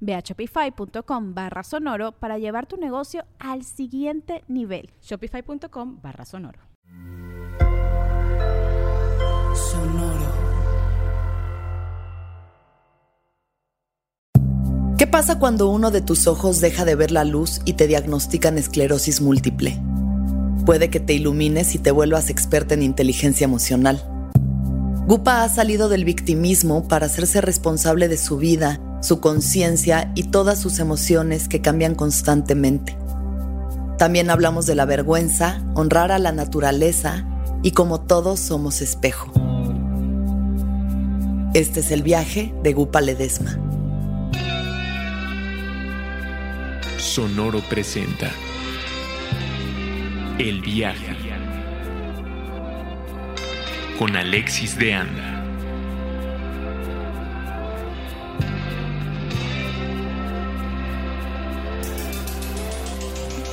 Ve a shopify.com barra sonoro para llevar tu negocio al siguiente nivel. Shopify.com barra sonoro. Sonoro. ¿Qué pasa cuando uno de tus ojos deja de ver la luz y te diagnostican esclerosis múltiple? Puede que te ilumines y te vuelvas experta en inteligencia emocional. Gupa ha salido del victimismo para hacerse responsable de su vida su conciencia y todas sus emociones que cambian constantemente. También hablamos de la vergüenza, honrar a la naturaleza y como todos somos espejo. Este es el viaje de Gupa Ledesma. Sonoro presenta El viaje con Alexis de Anda.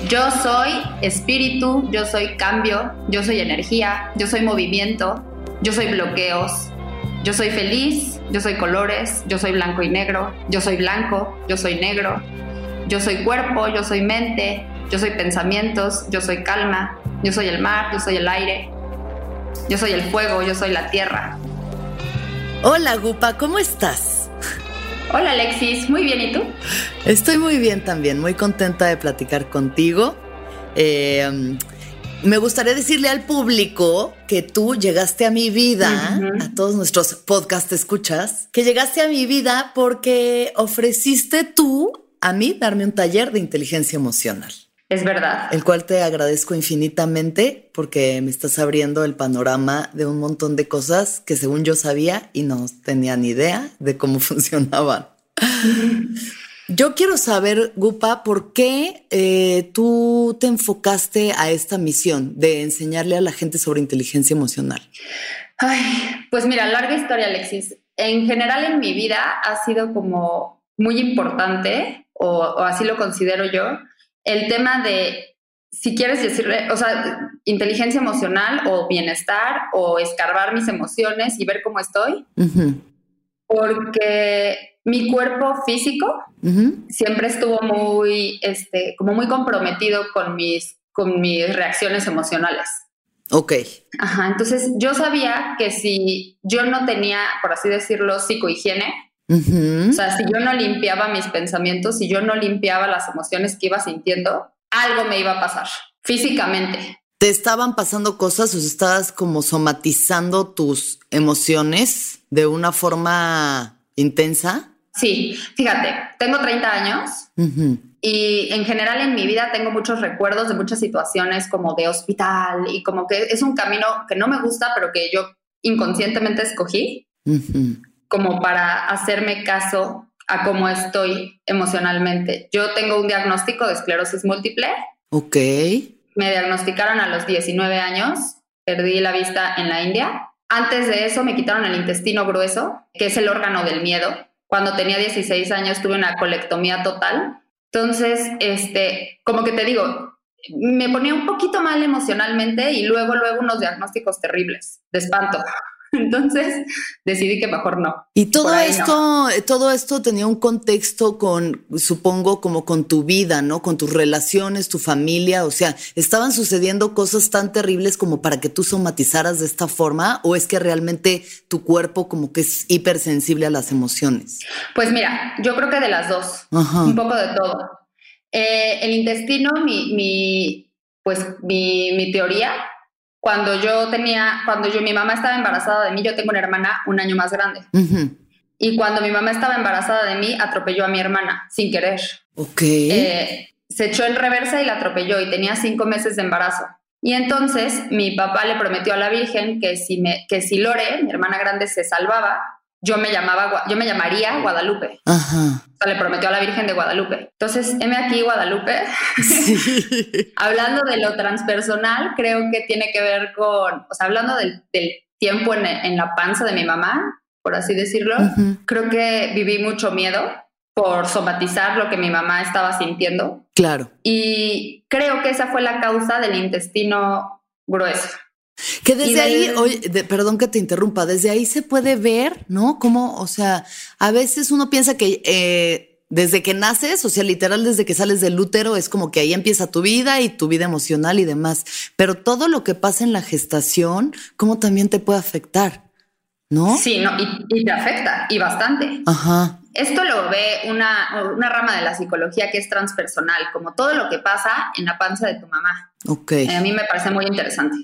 Yo soy espíritu, yo soy cambio, yo soy energía, yo soy movimiento, yo soy bloqueos, yo soy feliz, yo soy colores, yo soy blanco y negro, yo soy blanco, yo soy negro, yo soy cuerpo, yo soy mente, yo soy pensamientos, yo soy calma, yo soy el mar, yo soy el aire, yo soy el fuego, yo soy la tierra. Hola Gupa, ¿cómo estás? Hola Alexis, muy bien, ¿y tú? Estoy muy bien también, muy contenta de platicar contigo. Eh, me gustaría decirle al público que tú llegaste a mi vida, a todos nuestros podcast escuchas, que llegaste a mi vida porque ofreciste tú a mí darme un taller de inteligencia emocional. Es verdad. El cual te agradezco infinitamente porque me estás abriendo el panorama de un montón de cosas que según yo sabía y no tenía ni idea de cómo funcionaban. Yo quiero saber, Gupa, ¿por qué eh, tú te enfocaste a esta misión de enseñarle a la gente sobre inteligencia emocional? Ay, pues mira, larga historia, Alexis. En general en mi vida ha sido como muy importante, o, o así lo considero yo, el tema de, si quieres decirle, o sea, inteligencia emocional o bienestar o escarbar mis emociones y ver cómo estoy. Porque mi cuerpo físico siempre estuvo muy, este, como muy comprometido con mis, con mis reacciones emocionales. Ok. Ajá, entonces yo sabía que si yo no tenía, por así decirlo, psicohigiene, o sea, si yo no limpiaba mis pensamientos, si yo no limpiaba las emociones que iba sintiendo, algo me iba a pasar físicamente. ¿Te estaban pasando cosas o estabas como somatizando tus emociones de una forma intensa? Sí, fíjate, tengo 30 años y en general en mi vida tengo muchos recuerdos de muchas situaciones como de hospital y como que es un camino que no me gusta, pero que yo inconscientemente escogí como para hacerme caso a cómo estoy emocionalmente. Yo tengo un diagnóstico de esclerosis múltiple. Ok. Me diagnosticaron a los 19 años, perdí la vista en la India. Antes de eso me quitaron el intestino grueso, que es el órgano del miedo. Cuando tenía 16 años tuve una colectomía total. Entonces, este, como que te digo, me ponía un poquito mal emocionalmente y luego, luego unos diagnósticos terribles de espanto. Entonces decidí que mejor no. Y todo esto, todo esto tenía un contexto con, supongo, como con tu vida, ¿no? Con tus relaciones, tu familia. O sea, ¿estaban sucediendo cosas tan terribles como para que tú somatizaras de esta forma? ¿O es que realmente tu cuerpo como que es hipersensible a las emociones? Pues mira, yo creo que de las dos. Un poco de todo. Eh, el intestino, mi, mi pues mi, mi teoría cuando yo tenía, cuando yo, mi mamá estaba embarazada de mí, yo tengo una hermana un año más grande. Ujú. Y cuando mi mamá estaba embarazada de mí, atropelló a mi hermana sin querer. Ok. Eh, se echó en reversa y la atropelló y tenía cinco meses de embarazo. Y entonces mi papá le prometió a la Virgen que si, me, que si Lore, mi hermana grande, se salvaba, yo me, llamaba, yo me llamaría Guadalupe. Ajá. O sea, le prometió a la Virgen de Guadalupe. Entonces, heme aquí, Guadalupe. Sí. hablando de lo transpersonal, creo que tiene que ver con, o sea, hablando del, del tiempo en, en la panza de mi mamá, por así decirlo, creo que viví mucho miedo por somatizar lo que mi mamá estaba sintiendo. Claro. Y creo que esa fue la causa del intestino grueso. Que desde ahí, del- oye, de- perdón que te interrumpa, desde ahí se puede ver, ¿no? Como, o sea, a veces uno piensa que eh, desde que naces, o sea, literal desde que sales del útero, es como que ahí empieza tu vida y tu vida emocional y demás. Pero todo lo que pasa en la gestación, ¿cómo también te puede afectar? ¿No? Sí, no, y, y te afecta, y bastante. Ajá. Esto lo ve una, una rama de la psicología que es transpersonal, como todo lo que pasa en la panza de tu mamá. Ok. Eh, a mí me parece muy interesante.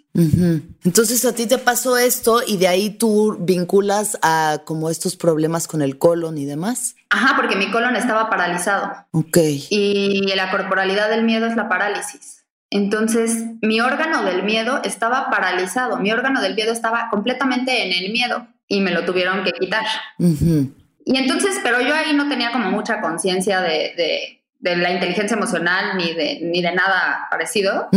Entonces a ti te pasó esto y de ahí tú vinculas a como estos problemas con el colon y demás. Ajá, porque mi colon estaba paralizado Ok. y la corporalidad del miedo es la parálisis. Entonces, mi órgano del miedo estaba paralizado, mi órgano del miedo estaba completamente en el miedo y me lo tuvieron que quitar. Ujú. Y entonces, pero yo ahí no tenía como mucha conciencia de, de- de la inteligencia emocional ni de, ni de nada parecido,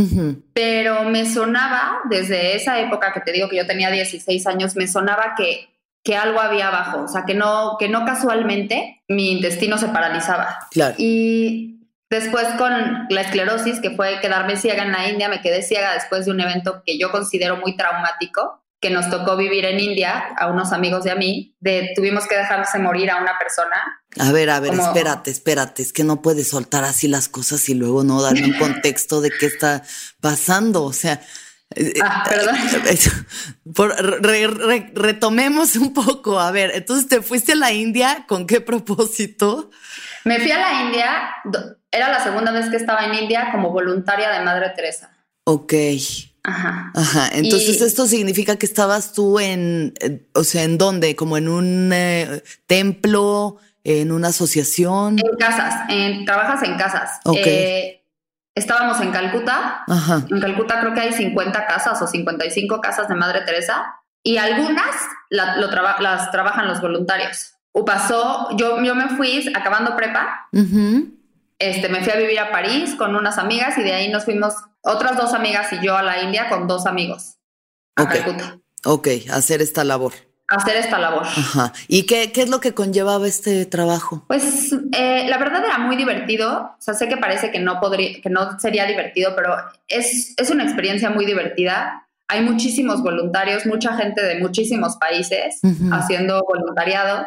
pero me sonaba, desde esa época que te digo que yo tenía 16 años, me sonaba que, que algo había abajo, o sea, que no, que no casualmente mi intestino se paralizaba. Claro. Y después con la esclerosis, que fue quedarme ciega en la India, me quedé ciega después de un evento que yo considero muy traumático, que nos tocó vivir en India a unos amigos de a mí, de tuvimos que dejarse morir a una persona. A ver, a ver, Como- espérate, espérate, es que no puedes soltar así las cosas y luego no darme un contexto de qué está pasando, o sea, eh, Ah, perdón. por- re- re- retomemos un poco, a ver, entonces te fuiste a la India, ¿con qué propósito? Me fui a la India, era la segunda vez que estaba en India como voluntaria de Madre Teresa. Ok, Ajá. ajá, entonces Y- esto significa que estabas tú en, eh, o sea, ¿en dónde? ¿Como en un eh, templo, en una asociación? En casas, en- trabajas en casas. Ok. Eh, estábamos en Calcuta. Ajá, En Calcuta creo que hay 50 casas o 55 casas de Madre Teresa y algunas la- lo traba- las trabajan los voluntarios. O pasó, yo, yo me fui acabando prepa, ujú, este, me fui a vivir a París con unas amigas y de ahí nos fuimos otras dos amigas y yo a la India con dos amigos a Ok. Calcuta ok, hacer esta labor. hacer esta labor. Ajá, ¿y qué, qué es lo que conllevaba este trabajo? Pues eh, la verdad era muy divertido. O sea, sé que parece que no podría, que no sería divertido, pero es, es una experiencia muy divertida. Hay muchísimos voluntarios, mucha gente de muchísimos países haciendo voluntariado.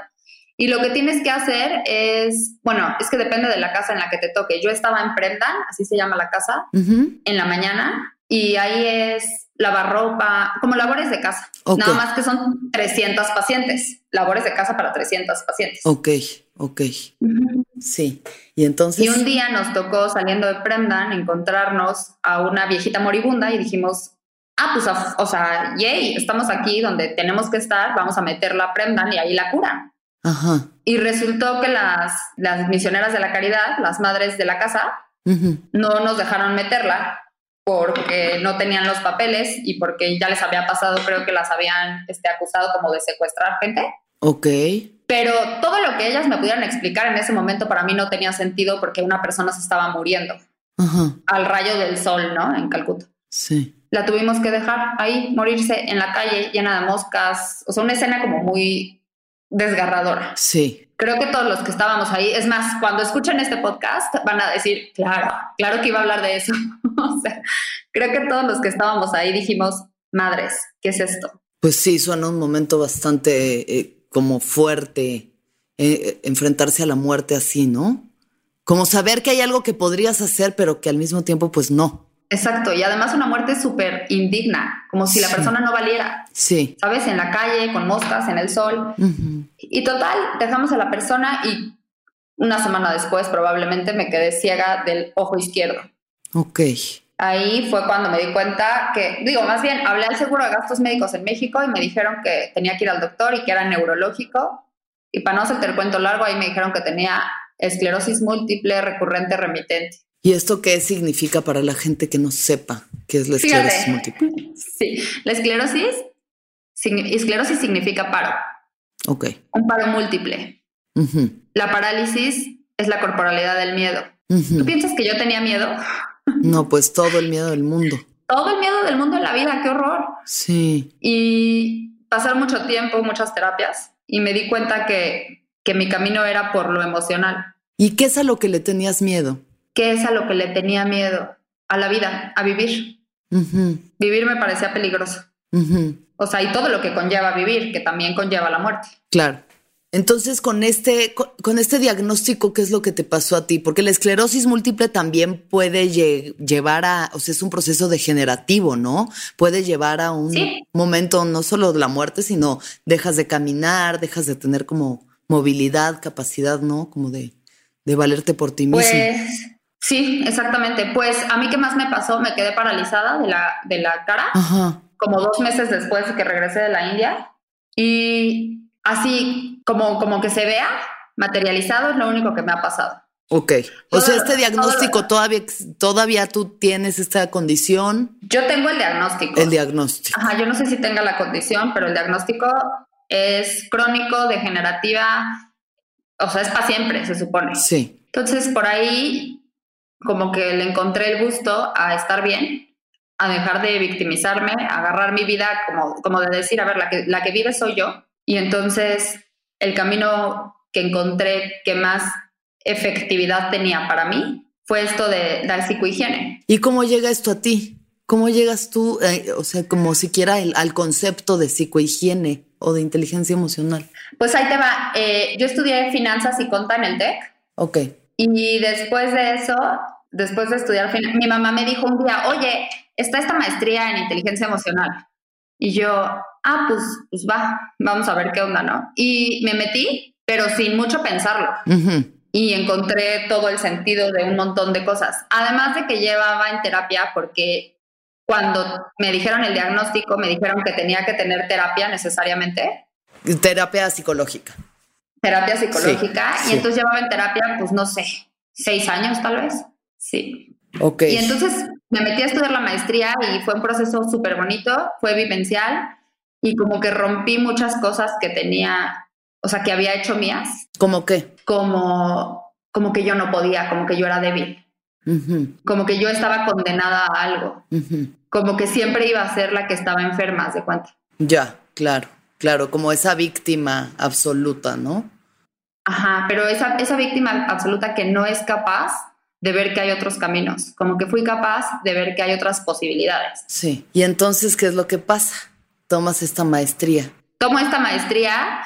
Y lo que tienes que hacer es, bueno, es que depende de la casa en la que te toque. Yo estaba en Prendan, así se llama la casa, en la mañana, y ahí es lavar ropa, como labores de casa. Ok. Nada más que son 300 pacientes, labores de casa para 300 pacientes. Ok, ok, sí. Y entonces... Y un día nos tocó saliendo de Premdan encontrarnos a una viejita moribunda y dijimos, ah, pues, o sea, yay, estamos aquí donde tenemos que estar, vamos a meterla a Premdan y ahí la curan. Ajá. Y resultó que las, las misioneras de la caridad, las madres de la casa, no nos dejaron meterla porque no tenían los papeles y porque ya les había pasado, creo que las habían este, acusado como de secuestrar gente. Ok. Pero todo lo que ellas me pudieran explicar en ese momento para mí no tenía sentido porque una persona se estaba muriendo al rayo del sol, ¿no? En Calcuta. Sí. La tuvimos que dejar ahí, morirse en la calle llena de moscas. O sea, una escena como muy desgarradora. Sí. Creo que todos los que estábamos ahí, es más, cuando escuchen este podcast van a decir, claro, claro que iba a hablar de eso. o sea, creo que todos los que estábamos ahí dijimos, madres, ¿qué es esto? Pues sí, suena un momento bastante eh, como fuerte eh, eh, enfrentarse a la muerte así, ¿no? Como saber que hay algo que podrías hacer, pero que al mismo tiempo, pues no. Exacto, y además una muerte súper indigna, como si la Sí. persona no valiera, Sí. ¿sabes? En la calle, con moscas, en el sol. Y total, dejamos a la persona y una semana después probablemente me quedé ciega del ojo izquierdo. Ok. ahí fue cuando me di cuenta que, digo, más bien, hablé al seguro de gastos médicos en México y me dijeron que tenía que ir al doctor y que era neurológico. Y para no hacerte el cuento largo, ahí me dijeron que tenía esclerosis múltiple recurrente remitente. ¿Y esto qué significa para la gente que no sepa qué es la esclerosis múltiple? Sí, la esclerosis, esclerosis significa paro. Ok. Un paro múltiple. La parálisis es la corporalidad del miedo. ¿Tú piensas que yo tenía miedo? No, pues todo el miedo del mundo. Todo el miedo del mundo en la vida, qué horror. Sí. Y pasar mucho tiempo, muchas terapias, y me di cuenta que, que mi camino era por lo emocional. ¿Y qué es a lo que le tenías miedo? ¿Qué es a lo que le tenía miedo? A la vida, a vivir. Vivir me parecía peligroso. O sea, y todo lo que conlleva vivir, que también conlleva la muerte. Claro. Entonces, con este, con, este diagnóstico, ¿qué es lo que te pasó a ti? Porque la esclerosis múltiple también puede llevar a, o sea, es un proceso degenerativo, ¿no? Puede llevar a un momento no solo de la muerte, sino dejas de caminar, dejas de tener como movilidad, capacidad, ¿no? Como de, de valerte por ti mismo. Pues sí, exactamente. Pues a mí qué más me pasó, me quedé paralizada de la, de la cara, como dos meses después de que regresé de la India. Y así como, como que se vea materializado es lo único que me ha pasado. Ok. O sea, este diagnóstico todavía, todavía tú tienes esta condición. Yo tengo el diagnóstico. El diagnóstico. Ajá, yo no sé si tenga la condición, pero el diagnóstico es crónico, degenerativa, o sea, es para siempre, se supone. Sí. Entonces, por ahí, como que le encontré el gusto a estar bien, a dejar de victimizarme, a agarrar mi vida como, como de decir, a ver, la que, la que vive soy yo y entonces el camino que encontré que más efectividad tenía para mí fue esto de dar psicohigiene. ¿Y cómo llega esto a ti? ¿Cómo llegas tú, eh, o sea, como siquiera al concepto de psicohigiene o de inteligencia emocional? Pues ahí te va. Eh, yo estudié finanzas y conta en el TEC. Ok. Y después de eso, después de estudiar, mi mamá me dijo un día, oye, está esta maestría en inteligencia emocional. Y yo, ah, pues, pues va, vamos a ver qué onda, ¿no? Y me metí, pero sin mucho pensarlo. Y encontré todo el sentido de un montón de cosas. Además de que llevaba en terapia, porque cuando me dijeron el diagnóstico, me dijeron que tenía que tener terapia necesariamente. Terapia psicológica. Terapia psicológica. y entonces llevaba en terapia, pues no sé, seis años tal vez. Sí. Ok. Y entonces me metí a estudiar la maestría y fue un proceso súper bonito, fue vivencial y como que rompí muchas cosas que tenía, o sea, que había hecho mías. ¿Cómo qué? Como, como que yo no podía, como que yo era débil. Como que yo estaba condenada a algo. Como que siempre iba a ser la que estaba enferma, ¿de cuenta? Ya, claro, claro, como esa víctima absoluta, ¿no? Ajá, pero esa, esa víctima absoluta que no es capaz de ver que hay otros caminos, como que fui capaz de ver que hay otras posibilidades. Sí, y entonces, ¿qué es lo que pasa? Tomas esta maestría. Tomo esta maestría,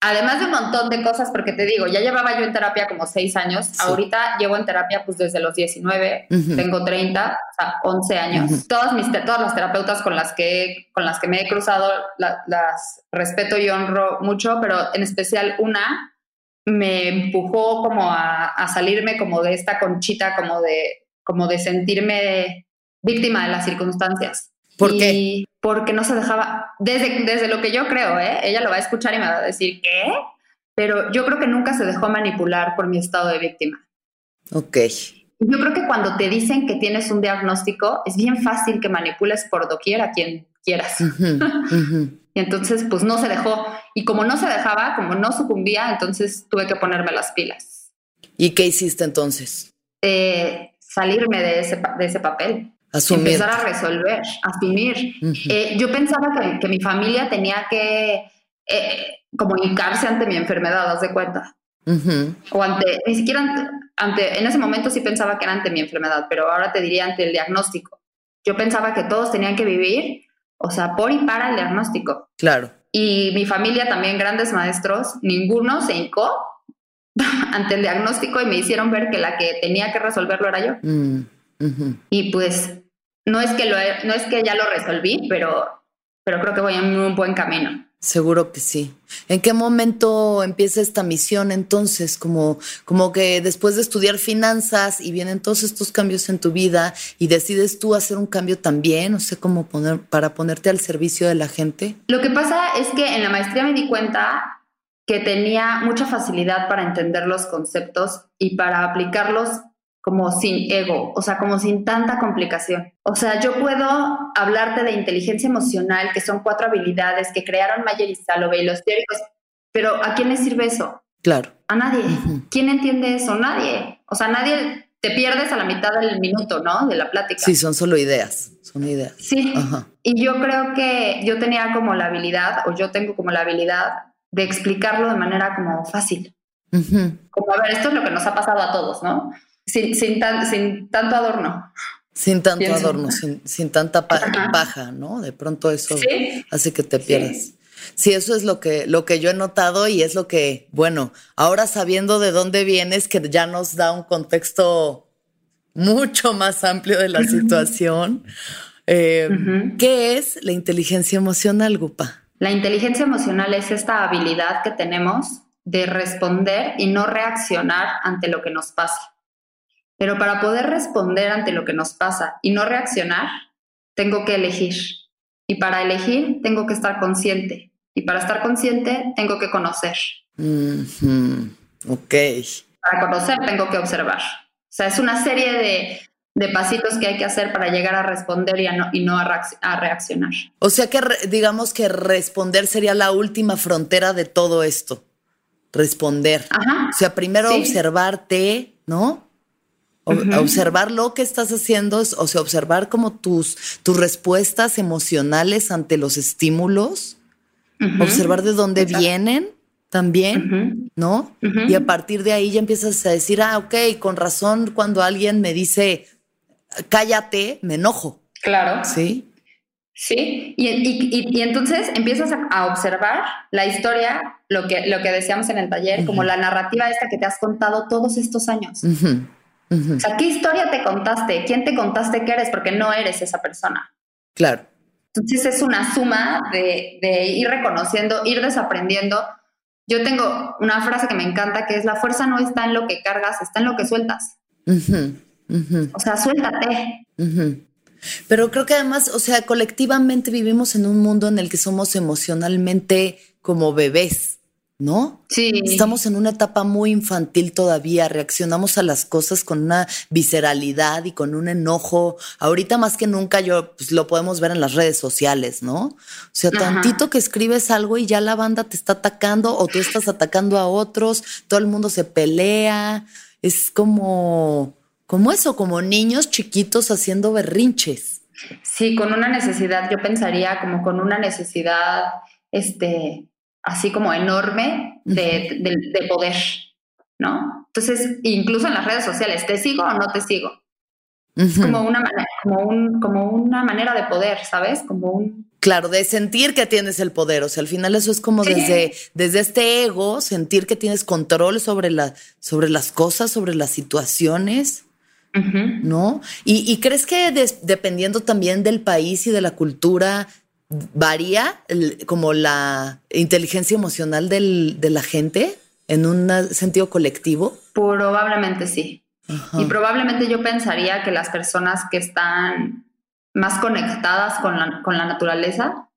además de un montón de cosas, porque te digo, ya llevaba yo en terapia como seis años, ahorita llevo en terapia pues desde los 19, tengo 30, o sea, 11 años. todas, mis, todas las terapeutas con las que, con las que me he cruzado las respeto y honro mucho, pero en especial una me empujó como a, salirme como de esta conchita, como de, como de sentirme víctima de las circunstancias. ¿Por qué? Porque no se dejaba, desde, desde lo que yo creo, ¿eh? ella lo va a escuchar y me va a decir, ¿qué? Pero yo creo que nunca se dejó manipular por mi estado de víctima. Ok. Yo creo que cuando te dicen que tienes un diagnóstico, es bien fácil que manipules por doquier a quien quieras. Y entonces, pues no se dejó. Y como no se dejaba, como no sucumbía, entonces tuve que ponerme las pilas. ¿Y qué hiciste entonces? Eh, salirme de ese, de ese papel. Asumir. Empezar a resolver, asumir. Eh, yo pensaba que, mi familia tenía que eh, comunicarse ante mi enfermedad, haz de cuenta. O ante, ni siquiera ante, en ese momento sí pensaba que era ante mi enfermedad, pero ahora te diría ante el diagnóstico. Yo pensaba que todos tenían que vivir o sea, por y para el diagnóstico. Claro. Y mi familia también, grandes maestros, ninguno se hincó ante el diagnóstico y me hicieron ver que la que tenía que resolverlo era yo. Mm, y pues no es que lo no es que ya lo resolví, pero pero creo que voy en un buen camino. Seguro que sí. ¿En qué momento empieza esta misión entonces? Como, como que después de estudiar finanzas y vienen todos estos cambios en tu vida y decides tú hacer un cambio también, no sé cómo poner, para ponerte al servicio de la gente. Lo que pasa es que en la maestría me di cuenta que tenía mucha facilidad para entender los conceptos y para aplicarlos como sin ego, o sea, como sin tanta complicación. O sea, yo puedo hablarte de inteligencia emocional, que son cuatro habilidades que crearon Mayer y Salovey, los teóricos, pero ¿a quién le sirve eso? Claro. A nadie. ¿Quién entiende eso? Nadie. O sea, nadie te pierdes a la mitad del minuto, ¿no? De la plática. Sí, son solo ideas, son ideas. Sí. Y yo creo que yo tenía como la habilidad, o yo tengo como la habilidad de explicarlo de manera como fácil. Como, a ver, esto es lo que nos ha pasado a todos, ¿no? Sin, sin, sin tanto adorno. Sin tanto adorno, sin, sin tanta paja, ¿no? De pronto eso hace que te pierdas. Sí. eso es lo que, lo que yo he notado y es lo que, bueno, ahora sabiendo de dónde vienes, que ya nos da un contexto mucho más amplio de la situación. Eh, ¿Qué es la inteligencia emocional, Gupa? La inteligencia emocional es esta habilidad que tenemos de responder y no reaccionar ante lo que nos pasa. Pero para poder responder ante lo que nos pasa y no reaccionar, tengo que elegir. Y para elegir, tengo que estar consciente. Y para estar consciente, tengo que conocer. Ok. Para conocer, tengo que observar. O sea, es una serie de, de pasitos que hay que hacer para llegar a responder y, no, y no a, reaccionar. O sea que digamos que responder sería la última frontera de todo esto. Responder. Ajá. O sea, primero observarte, ¿no? Observar lo que estás haciendo, o sea, observar como tus, tus respuestas emocionales ante los estímulos, observar de dónde vienen también, ¿no? Y a partir de ahí ya empiezas a decir, ah, ok, con razón cuando alguien me dice, cállate, me enojo. Claro. Sí. Sí, y, entonces empiezas a, observar la historia, lo que, lo que decíamos en el taller, como la narrativa esta que te has contado todos estos años. O sea, ¿qué historia te contaste? ¿Quién te contaste que eres? Porque no eres esa persona. Claro. Entonces es una suma de, ir reconociendo, ir desaprendiendo. Yo tengo una frase que me encanta que es la fuerza no está en lo que cargas, está en lo que sueltas. O sea, suéltate. Pero creo que además, o sea, colectivamente vivimos en un mundo en el que somos emocionalmente como bebés. ¿No? Sí. Estamos en una etapa muy infantil todavía, reaccionamos a las cosas con una visceralidad y con un enojo. Ahorita más que nunca yo pues, lo podemos ver en las redes sociales, ¿no? O sea, tantito que escribes algo y ya la banda te está atacando o tú estás atacando a otros, todo el mundo se pelea. Es como como eso, como niños chiquitos haciendo berrinches. Sí, con una necesidad, yo pensaría como con una necesidad este así como enorme de, poder, ¿no? Entonces, incluso en las redes sociales, ¿te sigo o no te sigo? Es como una, manera, como, un, como una manera de poder, ¿sabes? Como un... Claro, de sentir que tienes el poder. O sea, al final eso es como desde, desde este ego, sentir que tienes control sobre, la, sobre las cosas, sobre las situaciones. ¿No? ¿Y, crees que dependiendo también del país y de la cultura, varía como la inteligencia emocional del, de la gente en un sentido colectivo? Probablemente sí. Y probablemente yo pensaría que las personas que están más conectadas con la, con la naturaleza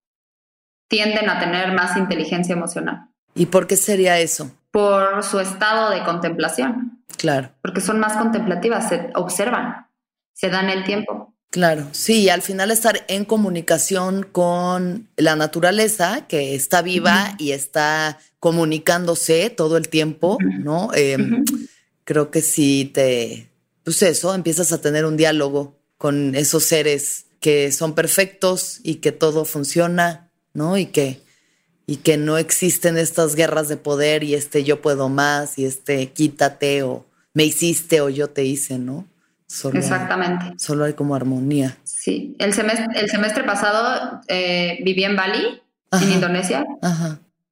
tienden a tener más inteligencia emocional. ¿Y por qué sería eso? Por su estado de contemplación. Claro. Porque son más contemplativas, se observan, se dan el tiempo. Claro, sí, al final estar en comunicación con la naturaleza que está viva y está comunicándose todo el tiempo, ¿no? Em, creo que si te, pues eso, empiezas a tener un diálogo con esos seres que son perfectos y que todo funciona, ¿no? Y que, y que no existen estas guerras de poder y este yo puedo más y este quítate o me hiciste o yo te hice, ¿no? Exactamente. solo hay como armonía. Sí, el semestre, el semestre pasado eh, viví en Bali, en Indonesia,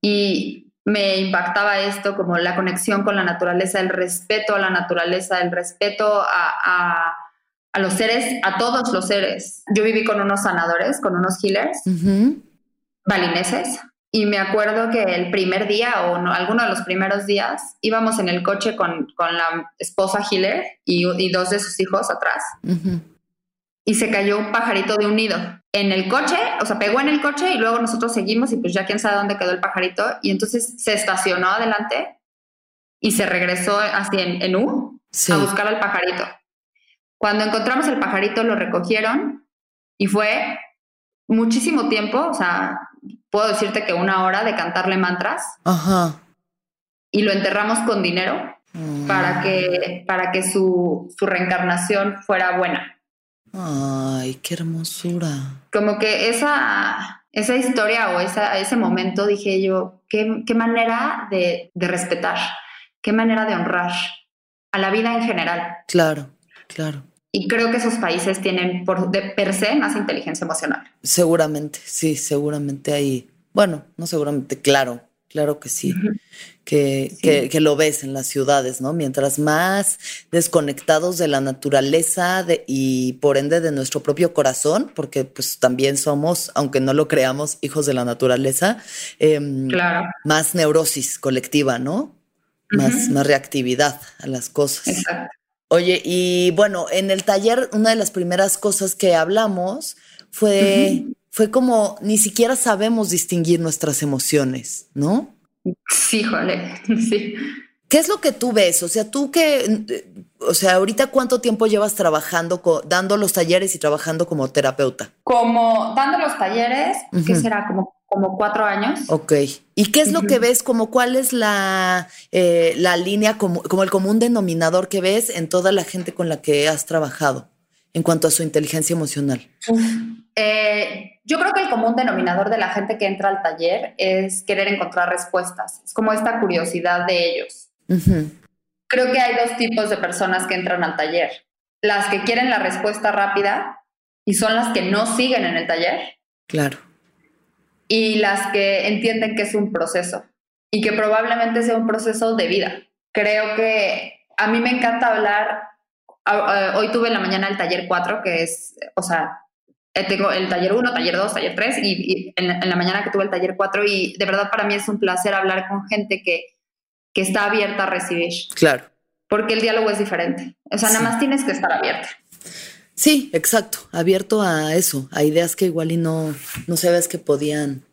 y me impactaba esto como la conexión con la naturaleza, el respeto a la naturaleza, el respeto a, los seres, a todos los seres. Yo viví con unos sanadores, con unos healers balineses, Y me acuerdo que el primer día o no, alguno de los primeros días íbamos en el coche con, con la esposa Hiller y, y, dos de sus hijos atrás. Y se cayó un pajarito de un nido en el coche, o sea, pegó en el coche y luego nosotros seguimos y pues ya quién sabe dónde quedó el pajarito. Y entonces se estacionó adelante y se regresó así en, en U a buscar al pajarito. Cuando encontramos el pajarito lo recogieron y fue muchísimo tiempo, o sea, puedo decirte que una hora de cantarle mantras. Ajá. Y lo enterramos con dinero Mm. para que, para que su, su reencarnación fuera buena. Ay, qué hermosura. Como que esa, esa historia o esa, ese momento dije yo, qué, qué manera de, de respetar, qué manera de honrar a la vida en general. Claro, claro. Y creo que esos países tienen por de per se más inteligencia emocional. Seguramente, sí, seguramente hay. Bueno, no seguramente, claro, claro que sí. Que, Sí. que, que lo ves en las ciudades, ¿no? Mientras más desconectados de la naturaleza de- y por ende de nuestro propio corazón, porque pues también somos, aunque no lo creamos, hijos de la naturaleza, em, Claro, más neurosis colectiva, ¿no? Más reactividad a las cosas. exacto. Oye, y bueno, en el taller una de las primeras cosas que hablamos fue, fue como ni siquiera sabemos distinguir nuestras emociones, ¿no? Sí, jole, sí. ¿Qué es lo que tú ves? O sea, tú que, o sea, ahorita cuánto tiempo llevas trabajando, dando los talleres y trabajando como terapeuta. Como dando los talleres, ¿qué Ujú. será? Como, como cuatro años. Ok. ¿Y qué es lo que ves? Como cuál es la, eh, la línea, como, como el común denominador que ves en toda la gente con la que has trabajado en cuanto a su inteligencia emocional? Eh, yo creo que el común denominador de la gente que entra al taller es querer encontrar respuestas. Es como esta curiosidad de ellos. Creo que hay dos tipos de personas que entran al taller. Las que quieren la respuesta rápida y son las que no siguen en el taller Claro. Y las que entienden que es un proceso y que probablemente sea un proceso de vida. Creo que a mí me encanta hablar. Hoy tuve en la mañana el taller 4, que es, o sea, eh, tengo el taller 1, taller 2, taller 3 y, y en, en la mañana que tuve el taller 4 y de verdad para mí es un placer hablar con gente que, que está abierta a recibir, Claro. porque el diálogo es diferente. O sea, nada más tienes que estar abierta. Sí, exacto. Abierto a eso, a ideas que igual y no, no sabes que podían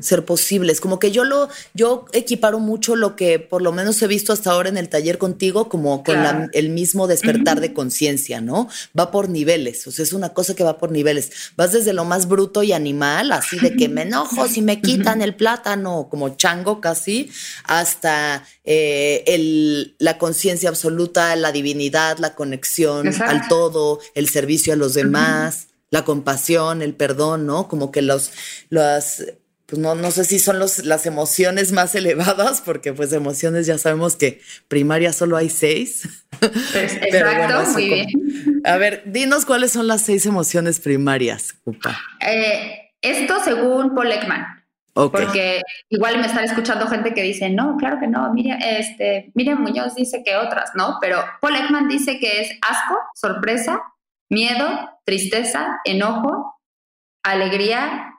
ser posibles. Como que yo lo, yo equiparo mucho lo que por lo menos he visto hasta ahora en el taller contigo, como con la- el mismo despertar de conciencia, ¿no? Va por niveles. O sea, es una cosa que va por niveles. Vas desde lo más bruto y animal, así de que me enojo si me quitan el plátano, como chango casi, hasta eh, el, la conciencia absoluta, la divinidad, la conexión Exacto. al todo, el servicio a los demás, la compasión, el perdón, ¿no? Como que los, las, pues no, no sé si son los, las emociones más elevadas, porque pues emociones ya sabemos que primaria solo hay seis. Pues, exacto, bueno, muy como- bien. A ver, dinos cuáles son las seis emociones primarias, Upa. Eh, esto según Paul Ekman. Porque igual me están escuchando gente que dice, no, claro que no, Miriam, este, Miriam Muñoz dice que otras, ¿no? Pero Paul Ekman dice que es asco, sorpresa, miedo, tristeza, enojo, alegría,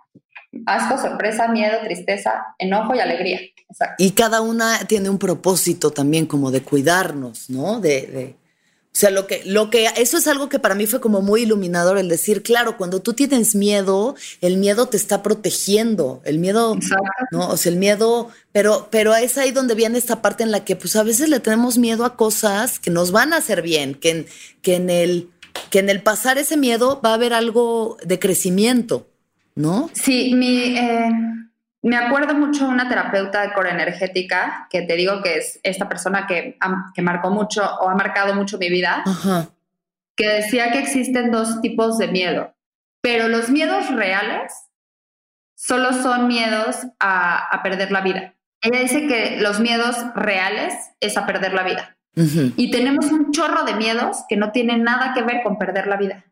asco, sorpresa, miedo, tristeza, enojo y alegría. Exacto. Y cada una tiene un propósito también como de cuidarnos, ¿no? De, de- o sea, lo que, lo que, eso es algo que para mí fue como muy iluminador, el decir, claro, cuando tú tienes miedo, el miedo te está protegiendo, el miedo, Exacto. ¿no? O sea, el miedo, pero, pero es ahí donde viene esta parte en la que, pues, a veces le tenemos miedo a cosas que nos van a hacer bien, que en, que en el, que en el pasar ese miedo va a haber algo de crecimiento, ¿no? Sí, mi, eh, me acuerdo mucho una terapeuta de core energética, que te digo que es esta persona que, que marcó mucho o ha marcado mucho mi vida, Ajá. que decía que existen dos tipos de miedo, pero los miedos reales solo son miedos a, a perder la vida. Ella dice que los miedos reales es a perder la vida. Y tenemos un chorro de miedos que no tienen nada que ver con perder la vida.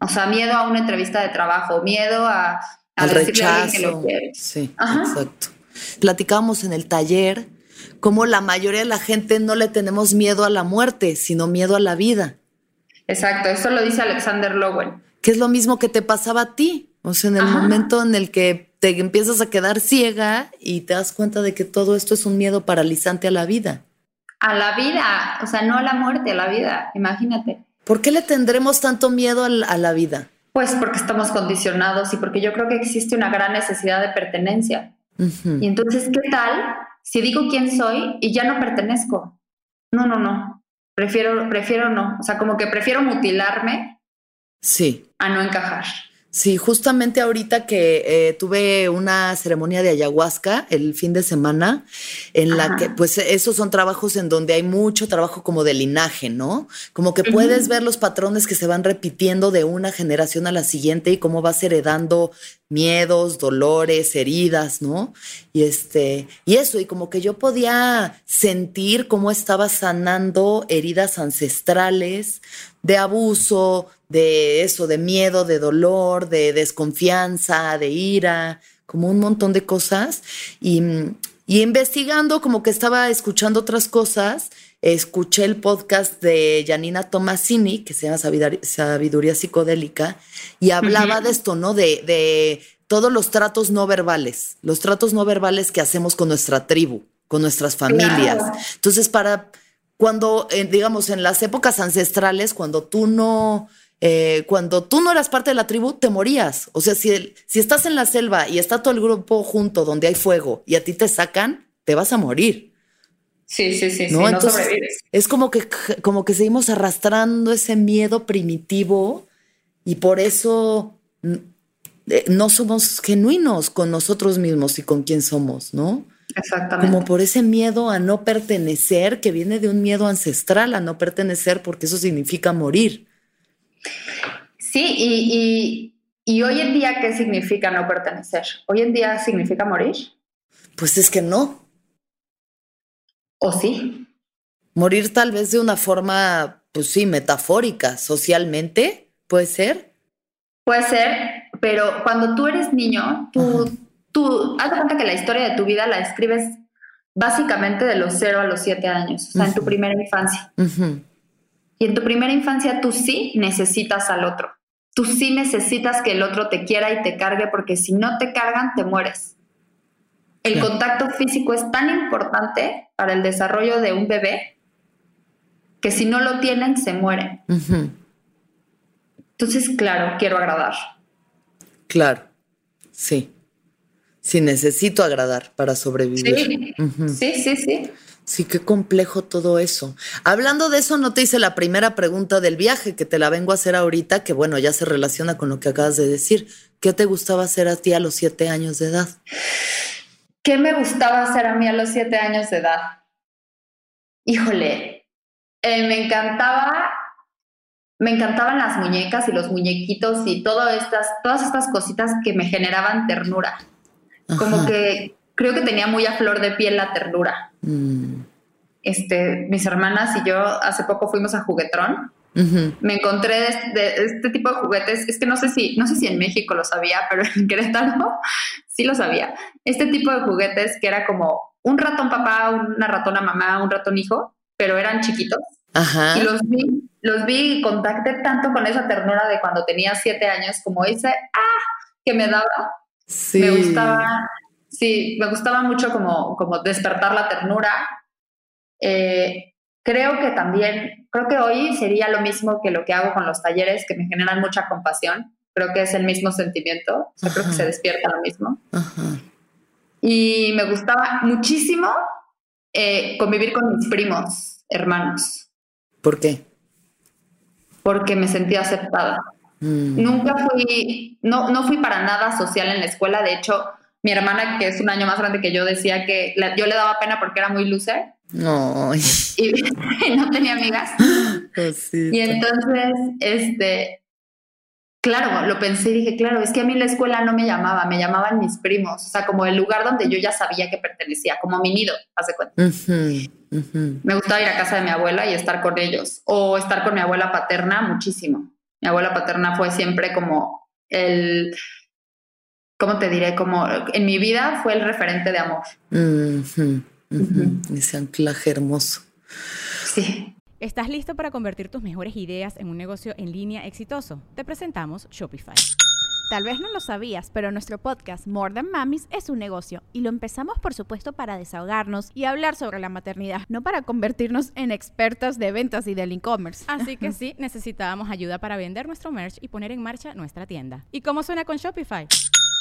O sea, miedo a una entrevista de trabajo, miedo a, a decirle a alguien que rechazo. lo quieres. Sí, Ajá. exacto. Platicábamos en el taller cómo la mayoría de la gente no le tenemos miedo a la muerte, sino miedo a la vida, Exacto, eso lo dice Alexander Lowen. que es lo mismo que te pasaba a ti. O sea, en el Ajá. momento en el que te empiezas a quedar ciega y te das cuenta de que todo esto es un miedo paralizante a la vida. A la vida, o sea, no a la muerte, a la vida, imagínate. ¿Por qué le tendremos tanto miedo a la vida? Pues porque estamos condicionados y porque yo creo que existe una gran necesidad de pertenencia. Y entonces, ¿qué tal si digo quién soy y ya no pertenezco? No, no, no. Prefiero, prefiero no. O sea, como que prefiero mutilarme sí. a no encajar. Sí, justamente ahorita que eh, tuve una ceremonia de ayahuasca el fin de semana, en la que, pues, esos son trabajos en donde hay mucho trabajo como de linaje, ¿no? Como que puedes ver los patrones que se van repitiendo de una generación a la siguiente y cómo vas heredando miedos, dolores, heridas, ¿no? Y este, y eso, y como que yo podía sentir cómo estaba sanando heridas ancestrales de abuso, de eso, de miedo, de dolor, de desconfianza, de ira, como un montón de cosas. Y, investigando, como que estaba escuchando otras cosas, escuché el podcast de Janina Tomasini, que se llama Sabiduría, Psicodélica, y hablaba de esto, ¿no? De, de todos los tratos no verbales, los tratos no verbales que hacemos con nuestra tribu, con nuestras familias. Entonces, para cuando, eh, digamos, en las épocas ancestrales, cuando tú no eh, cuando tú no eras parte de la tribu, te morías. O sea, si, si estás en la selva y está todo el grupo junto donde hay fuego y a ti te sacan, te vas a morir. Sí, sí, sí, ¿no? no sobrevives. Es como que, como que seguimos arrastrando ese miedo primitivo y por eso eh, no somos genuinos con nosotros mismos y con quién somos, ¿no? Exactamente. Como por ese miedo a no pertenecer, que viene de un miedo ancestral a no pertenecer, porque eso significa morir. Sí, y, hoy en día, ¿qué significa no pertenecer? ¿Hoy en día significa morir? Pues es que no. ¿O sí? Morir tal vez de una forma, pues sí, metafórica, socialmente, ¿puede ser? Puede ser, pero cuando tú eres niño, tú, tú, haz de cuenta que la historia de tu vida la escribes básicamente de los 0 a los 7 años, o sea, en tu primera infancia. Y en tu primera infancia tú sí necesitas al otro. Tú sí necesitas que el otro te quiera y te cargue porque si no te cargan te mueres. El contacto físico es tan importante para el desarrollo de un bebé que si no lo tienen se mueren. Entonces, claro, quiero agradar. Claro, sí. Sí, necesito agradar para sobrevivir. sí, sí, sí. Sí, qué complejo todo eso. Hablando de eso, no te hice la primera pregunta del viaje, que te la vengo a hacer ahorita, que bueno, ya se relaciona con lo que acabas de decir. ¿Qué te gustaba hacer a ti a los siete años de edad? ¿Qué me gustaba hacer a mí a los siete años de edad? Híjole, eh, me encantaba, me encantaban las muñecas y los muñequitos y todas estas, todas estas cositas que me generaban ternura. Como que creo que tenía muy a flor de piel la ternura. Mm. Este, mis hermanas y yo hace poco fuimos a Juguetrón. Me encontré de, este tipo de juguetes. Es que no sé si, no sé si en México lo sabía, pero en Querétaro sí lo sabía. Este tipo de juguetes que era como un ratón papá, una ratona mamá, un ratón hijo, pero eran chiquitos. Y los vi, los vi y contacté tanto con esa ternura de cuando tenía siete años, como ese ah que me daba. Me gustaba sí, me gustaba mucho como, como despertar la ternura. Eh, creo que también, creo que hoy sería lo mismo que lo que hago con los talleres que me generan mucha compasión. Creo que es el mismo sentimiento, o sea, creo que se despierta lo mismo. Y me gustaba muchísimo eh, convivir con mis primos, hermanos. ¿Por qué? Porque me sentía aceptada. Mm. Nunca fui, no, no fui para nada social en la escuela, de hecho, mi hermana, que es un año más grande que yo, decía que yo le daba pena porque era muy loser. No. Y, no tenía amigas. Y entonces, este, claro, lo pensé y dije, claro, es que a mí la escuela no me llamaba, me llamaban mis primos, o sea, como el lugar donde yo ya sabía que pertenecía, como mi nido, hace cuenta. Me gustaba ir a casa de mi abuela y estar con ellos, o estar con mi abuela paterna muchísimo. Mi abuela paterna fue siempre como el ¿cómo te diré? Como en mi vida fue el referente de amor. Ese anclaje hermoso. Sí. ¿Estás listo para convertir tus mejores ideas en un negocio en línea exitoso? Te presentamos Shopify. Tal vez no lo sabías, pero nuestro podcast More Than Mamis es un negocio y lo empezamos por supuesto para desahogarnos y hablar sobre la maternidad, no para convertirnos en expertas de ventas y del e-commerce. Así que sí, necesitábamos ayuda para vender nuestro merch y poner en marcha nuestra tienda. ¿Y cómo suena con Shopify?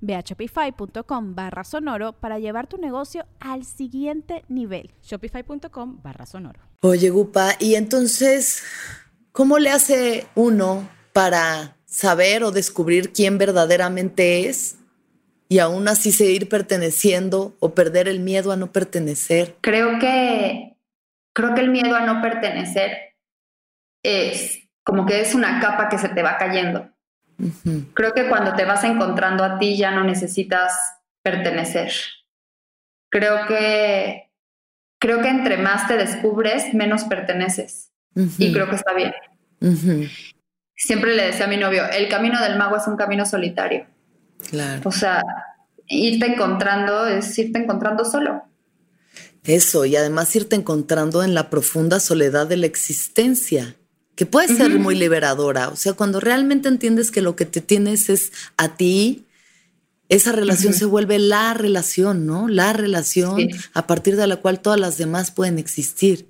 Ve a shopify.com barra sonoro para llevar tu negocio al siguiente nivel. Shopify.com barra sonoro. Oye, Gupa, y entonces, ¿cómo le hace uno para saber o descubrir quién verdaderamente es y aún así seguir perteneciendo o perder el miedo a no pertenecer? Creo que, creo que el miedo a no pertenecer es como que es una capa que se te va cayendo. Creo que cuando te vas encontrando a ti ya no necesitas pertenecer. Creo que creo que entre más te descubres, menos perteneces. Y creo que está bien. Siempre le decía a mi novio, el camino del mago es un camino solitario. Claro. O sea, irte encontrando es irte encontrando solo. Eso, y además irte encontrando en la profunda soledad de la existencia que puede ser muy liberadora. O sea, cuando realmente entiendes que lo que te tienes es a ti, esa relación se vuelve la relación, ¿no? La relación a partir de la cual todas las demás pueden existir.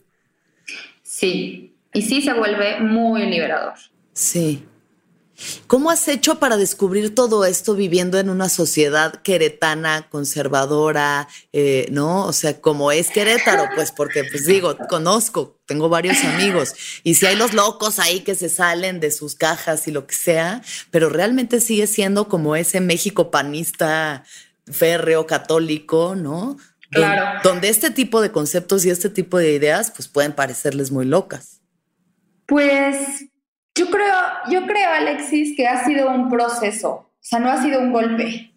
Sí, y sí se vuelve muy liberador. Sí. ¿Cómo has hecho para descubrir todo esto viviendo en una sociedad queretana, conservadora, eh, no? O sea, como es Querétaro, pues porque, pues digo, conozco, tengo varios amigos, y si hay los locos ahí que se salen de sus cajas y lo que sea, pero realmente sigue siendo como ese México panista férreo, católico, ¿no? Claro. Donde este tipo de conceptos y este tipo de ideas, pues pueden parecerles muy locas. Pues yo creo, yo creo, Alexis, que ha sido un proceso, o sea, no ha sido un golpe.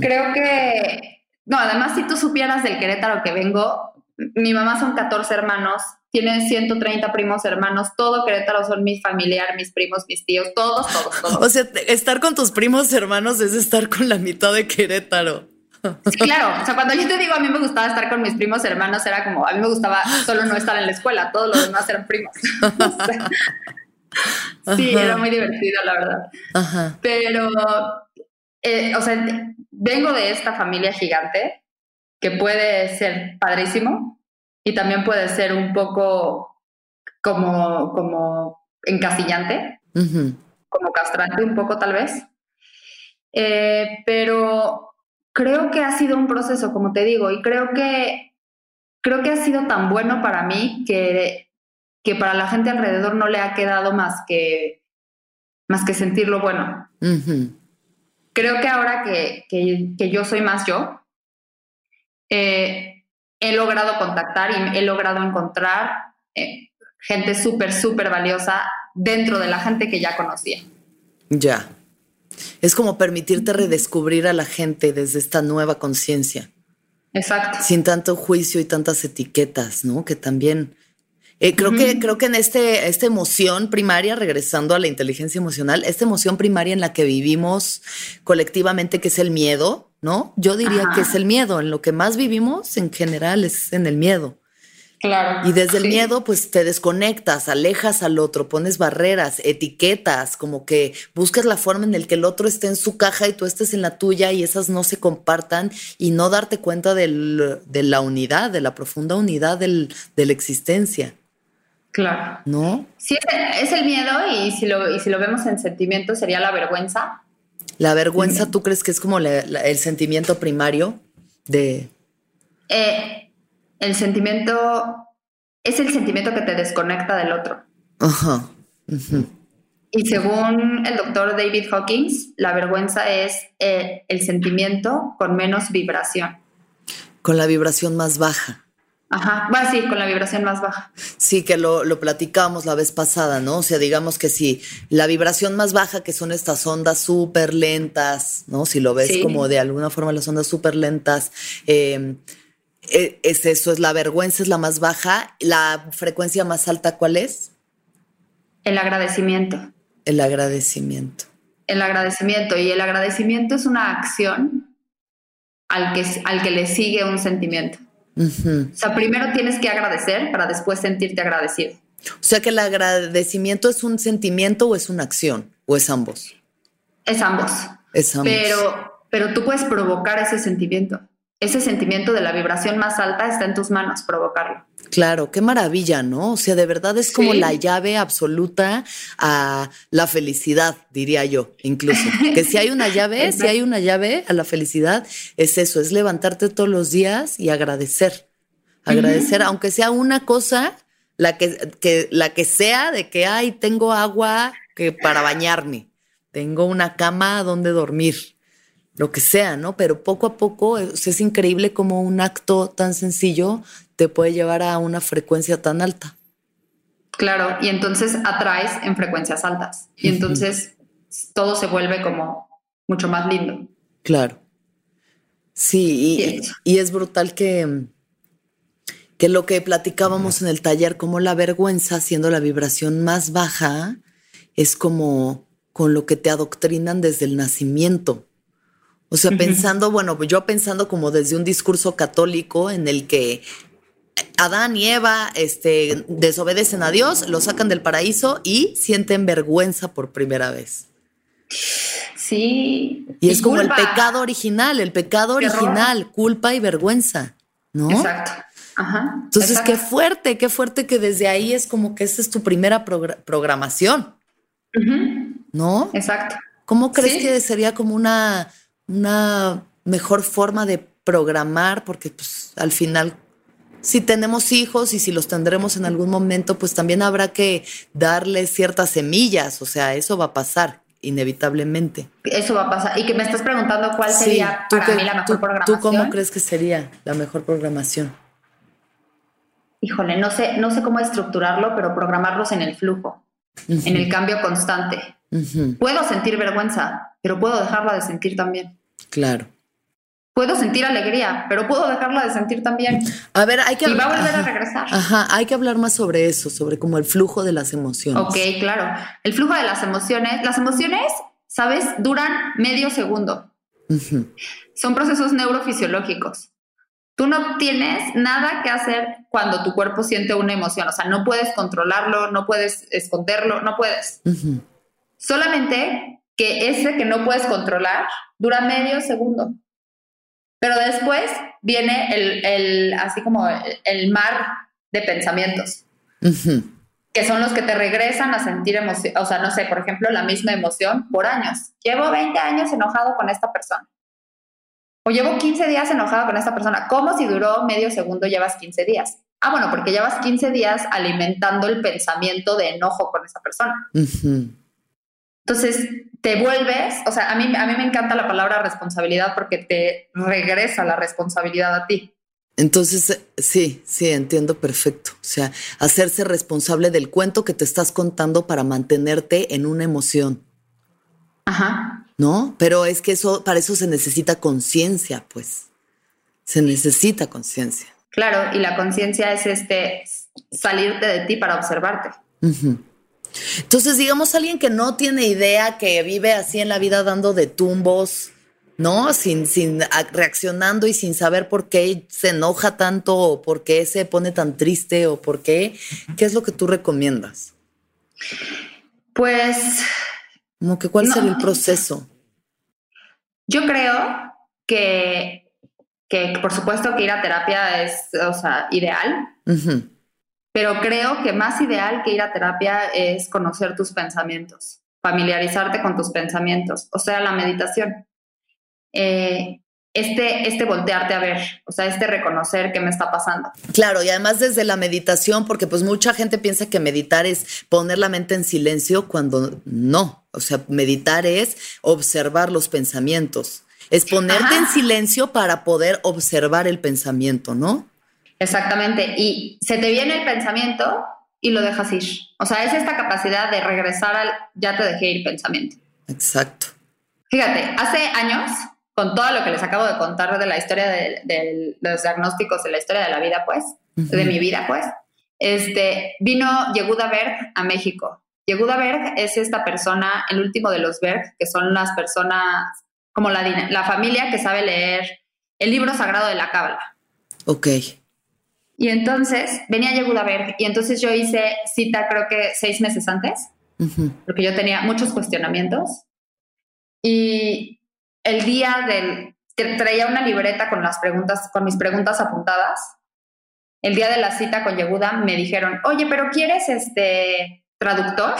Creo que, no, además, si tú supieras del Querétaro que vengo, mi mamá son 14 hermanos, tiene 130 primos hermanos, todo Querétaro son mis familiares, mis primos, mis tíos, todos, todos, todos. O sea, estar con tus primos hermanos es estar con la mitad de Querétaro. Sí, claro. O sea, cuando yo te digo a mí me gustaba estar con mis primos hermanos, era como a mí me gustaba solo no estar en la escuela, todos los demás eran primos. o sea, Sí, era muy divertido, la verdad. Pero, eh, o sea, vengo de esta familia gigante que puede ser padrísimo y también puede ser un poco como, como encasillante, como castrante un poco tal vez. Eh, pero creo que ha sido un proceso, como te digo, y creo que, creo que ha sido tan bueno para mí que que para la gente alrededor no le ha quedado más que, más que sentirlo bueno. Creo que ahora que, que, yo soy más yo, eh, he logrado contactar y he logrado encontrar eh, gente súper, súper valiosa dentro de la gente que ya conocía. Ya. Es como permitirte redescubrir a la gente desde esta nueva conciencia. Exacto. Sin tanto juicio y tantas etiquetas, ¿no? Que también eh, creo, que, creo que en este, esta emoción primaria, regresando a la inteligencia emocional, esta emoción primaria en la que vivimos colectivamente, que es el miedo, ¿no? Yo diría que es el miedo. En lo que más vivimos en general es en el miedo. Claro. Y desde el miedo, pues te desconectas, alejas al otro, pones barreras, etiquetas, como que buscas la forma en la que el otro esté en su caja y tú estés en la tuya y esas no se compartan y no darte cuenta de la unidad, de la profunda unidad de la existencia. Claro. ¿No? Sí, es el, miedo y si, lo, y si lo vemos en sentimiento sería la vergüenza. ¿La vergüenza tú crees que es como el sentimiento primario de...? Eh, el sentimiento es el sentimiento que te desconecta del otro. Ajá. Y según el doctor David Hawkins, la vergüenza es eh, el sentimiento con menos vibración. Con la vibración más baja. Ajá, va sí, con la vibración más baja. Sí, que lo, lo platicamos la vez pasada, ¿no? O sea, digamos que si la vibración más baja, que son estas ondas súper lentas, ¿no? Si lo ves Sí. como de alguna forma las ondas súper lentas, eh, eh, es eso, es la vergüenza, es la más baja. La frecuencia más alta, ¿cuál es? El agradecimiento. El agradecimiento. El agradecimiento. Y el agradecimiento es una acción al que, al que le sigue un sentimiento. O sea, primero tienes que agradecer para después sentirte agradecido. O sea que el agradecimiento es un sentimiento o es una acción, o es ambos. Es ambos. Es ambos. Pero, pero tú puedes provocar ese sentimiento. Ese sentimiento de la vibración más alta está en tus manos, provocarlo. Claro, qué maravilla, ¿no? O sea, de verdad es como Sí. la llave absoluta a la felicidad, diría yo, incluso. Que si hay una llave, si hay una llave a la felicidad, es eso, es levantarte todos los días y agradecer. Agradecer, aunque sea una cosa, la que, que- la que sea, de que, ay, tengo agua que para bañarme, tengo una cama donde dormir, lo que sea, ¿no? Pero poco a poco es, es increíble como un acto tan sencillo te puede llevar a una frecuencia tan alta. Claro, y entonces atraes en frecuencias altas. Y entonces todo se vuelve como mucho más lindo. Claro. Sí, y, es brutal que, que lo que platicábamos en el taller, como la vergüenza, siendo la vibración más baja, es como con lo que te adoctrinan desde el nacimiento. O sea, pensando, bueno, yo pensando como desde un discurso católico en el que Adán y Eva este, desobedecen a Dios, lo sacan del paraíso y sienten vergüenza por primera vez. Sí. Y es como el pecado original, el pecado original, culpa y vergüenza, ¿no? Exacto. Ajá. Entonces, exacto. qué fuerte, qué fuerte que desde ahí es como que esa es tu primera progra- programación, ¿no? Exacto. ¿Cómo crees Sí. que sería como una, una mejor forma de programar? Porque pues al final, si tenemos hijos y si los tendremos en algún momento, pues también habrá que darles ciertas semillas, o sea, eso va a pasar inevitablemente. Eso va a pasar. Y que me estás preguntando cuál Sí, sería ¿tú para mí la mejor tú- programación. ¿Tú cómo crees que sería la mejor programación? Híjole, no sé, no sé cómo estructurarlo, pero programarlos en el flujo, en el cambio constante. Puedo sentir vergüenza, pero puedo dejarla de sentir también. claro. Puedo sentir alegría, pero puedo dejarla de sentir también. A ver, hay que Y va a volver a ajá, regresar. Ajá, hay que hablar más sobre eso, sobre como el flujo de las emociones. Ok, claro. El flujo de las emociones. Las emociones, ¿sabes? Duran medio segundo. Ujú, Son procesos neurofisiológicos. Tú no tienes nada que hacer cuando tu cuerpo siente una emoción. O sea, no puedes controlarlo, no puedes esconderlo, no puedes. Solamente que ese que no puedes controlar dura medio segundo. Pero después viene el, el- así como el, el mar de pensamientos, que son los que te regresan a sentir emoción. O sea, no sé, por ejemplo, la misma emoción por años. Llevo 20 años enojado con esta persona. O llevo 15 días enojado con esta persona. ¿Cómo si duró medio segundo llevas 15 días? Ah, bueno, porque llevas 15 días alimentando el pensamiento de enojo con esa persona. ujú. Entonces, te vuelves, o sea, a mí, a mí me encanta la palabra responsabilidad porque te regresa la responsabilidad a ti. Entonces, eh, sí, sí, entiendo perfecto. O sea, hacerse responsable del cuento que te estás contando para mantenerte en una emoción, Ajá. ¿no? Pero es que eso, para eso se necesita conciencia, pues. Se necesita conciencia. Claro, y la conciencia es este salirte de ti para observarte. Ujú. Entonces, digamos, alguien que no tiene idea, que vive así en la vida dando de tumbos, ¿no? Sin, sin reaccionando y sin saber por qué se enoja tanto o por qué se pone tan triste o por qué, ¿qué es lo que tú recomiendas? Pues Como que cuál No. sería el proceso. yo creo que, que por supuesto que ir a terapia es, o sea, ideal. Pero creo que más ideal que ir a terapia es conocer tus pensamientos, familiarizarte con tus pensamientos, o sea, la meditación. Eh, este, este voltearte a ver, o sea, este reconocer qué me está pasando. Claro, y además desde la meditación, porque pues mucha gente piensa que meditar es poner la mente en silencio cuando no. O sea, meditar es observar los pensamientos. Es ponerte Ajá. en silencio para poder observar el pensamiento, ¿no? Exactamente. Y se te viene el pensamiento y lo dejas ir. O sea, es esta capacidad de regresar al ya te dejé ir pensamiento. Exacto. Fíjate, hace años, con todo lo que les acabo de contar de la historia de, los diagnósticos, de la historia de la vida, pues, de mi vida, pues, este, vino Yehuda Berg a México. Yehuda Berg es esta persona, el último de los Berg, que son las personas como la, la familia que sabe leer el libro sagrado de la Cábala. Ok. Y entonces venía Yehuda Berg y entonces yo hice cita creo que seis meses antes, porque yo tenía muchos cuestionamientos. Y el día del, traía una libreta con las preguntas, con mis preguntas apuntadas. El día de la cita con Yehuda me dijeron, oye, pero ¿quieres este traductor?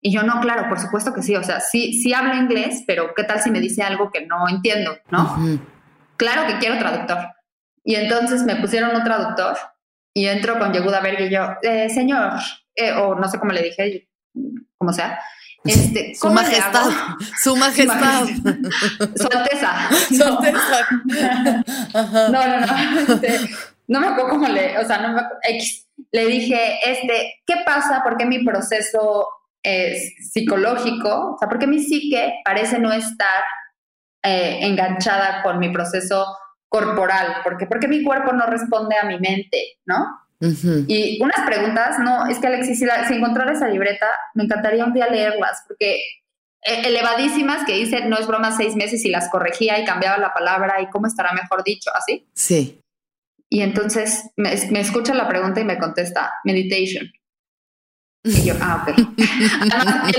Y yo, no, claro, por supuesto que sí. O sea, sí, sí hablo inglés, pero ¿qué tal si me dice algo que no entiendo? ¿No? Claro que quiero traductor. Y entonces me pusieron un traductor y entro con Yehuda Berg y yo, eh, señor, eh, o no sé cómo le dije, como sea, este, su, majestad, su majestad, su alteza. Su alteza. No, no, no. Este, no me acuerdo cómo le, o sea, no me Le dije, este, ¿qué pasa? ¿Por qué mi proceso es psicológico? O sea, ¿por qué mi psique parece no estar eh, enganchada con mi proceso corporal, porque porque mi cuerpo no responde a mi mente, ¿no? Y unas preguntas, no, es que Alexis, si, la, si encontrara esa libreta, me encantaría un día leerlas, porque e, elevadísimas que dice, no es broma, seis meses y las corregía y cambiaba la palabra y cómo estará mejor dicho, así. Sí. Y entonces me, me escucha la pregunta y me contesta, meditation. Y yo, ah, ok. Además,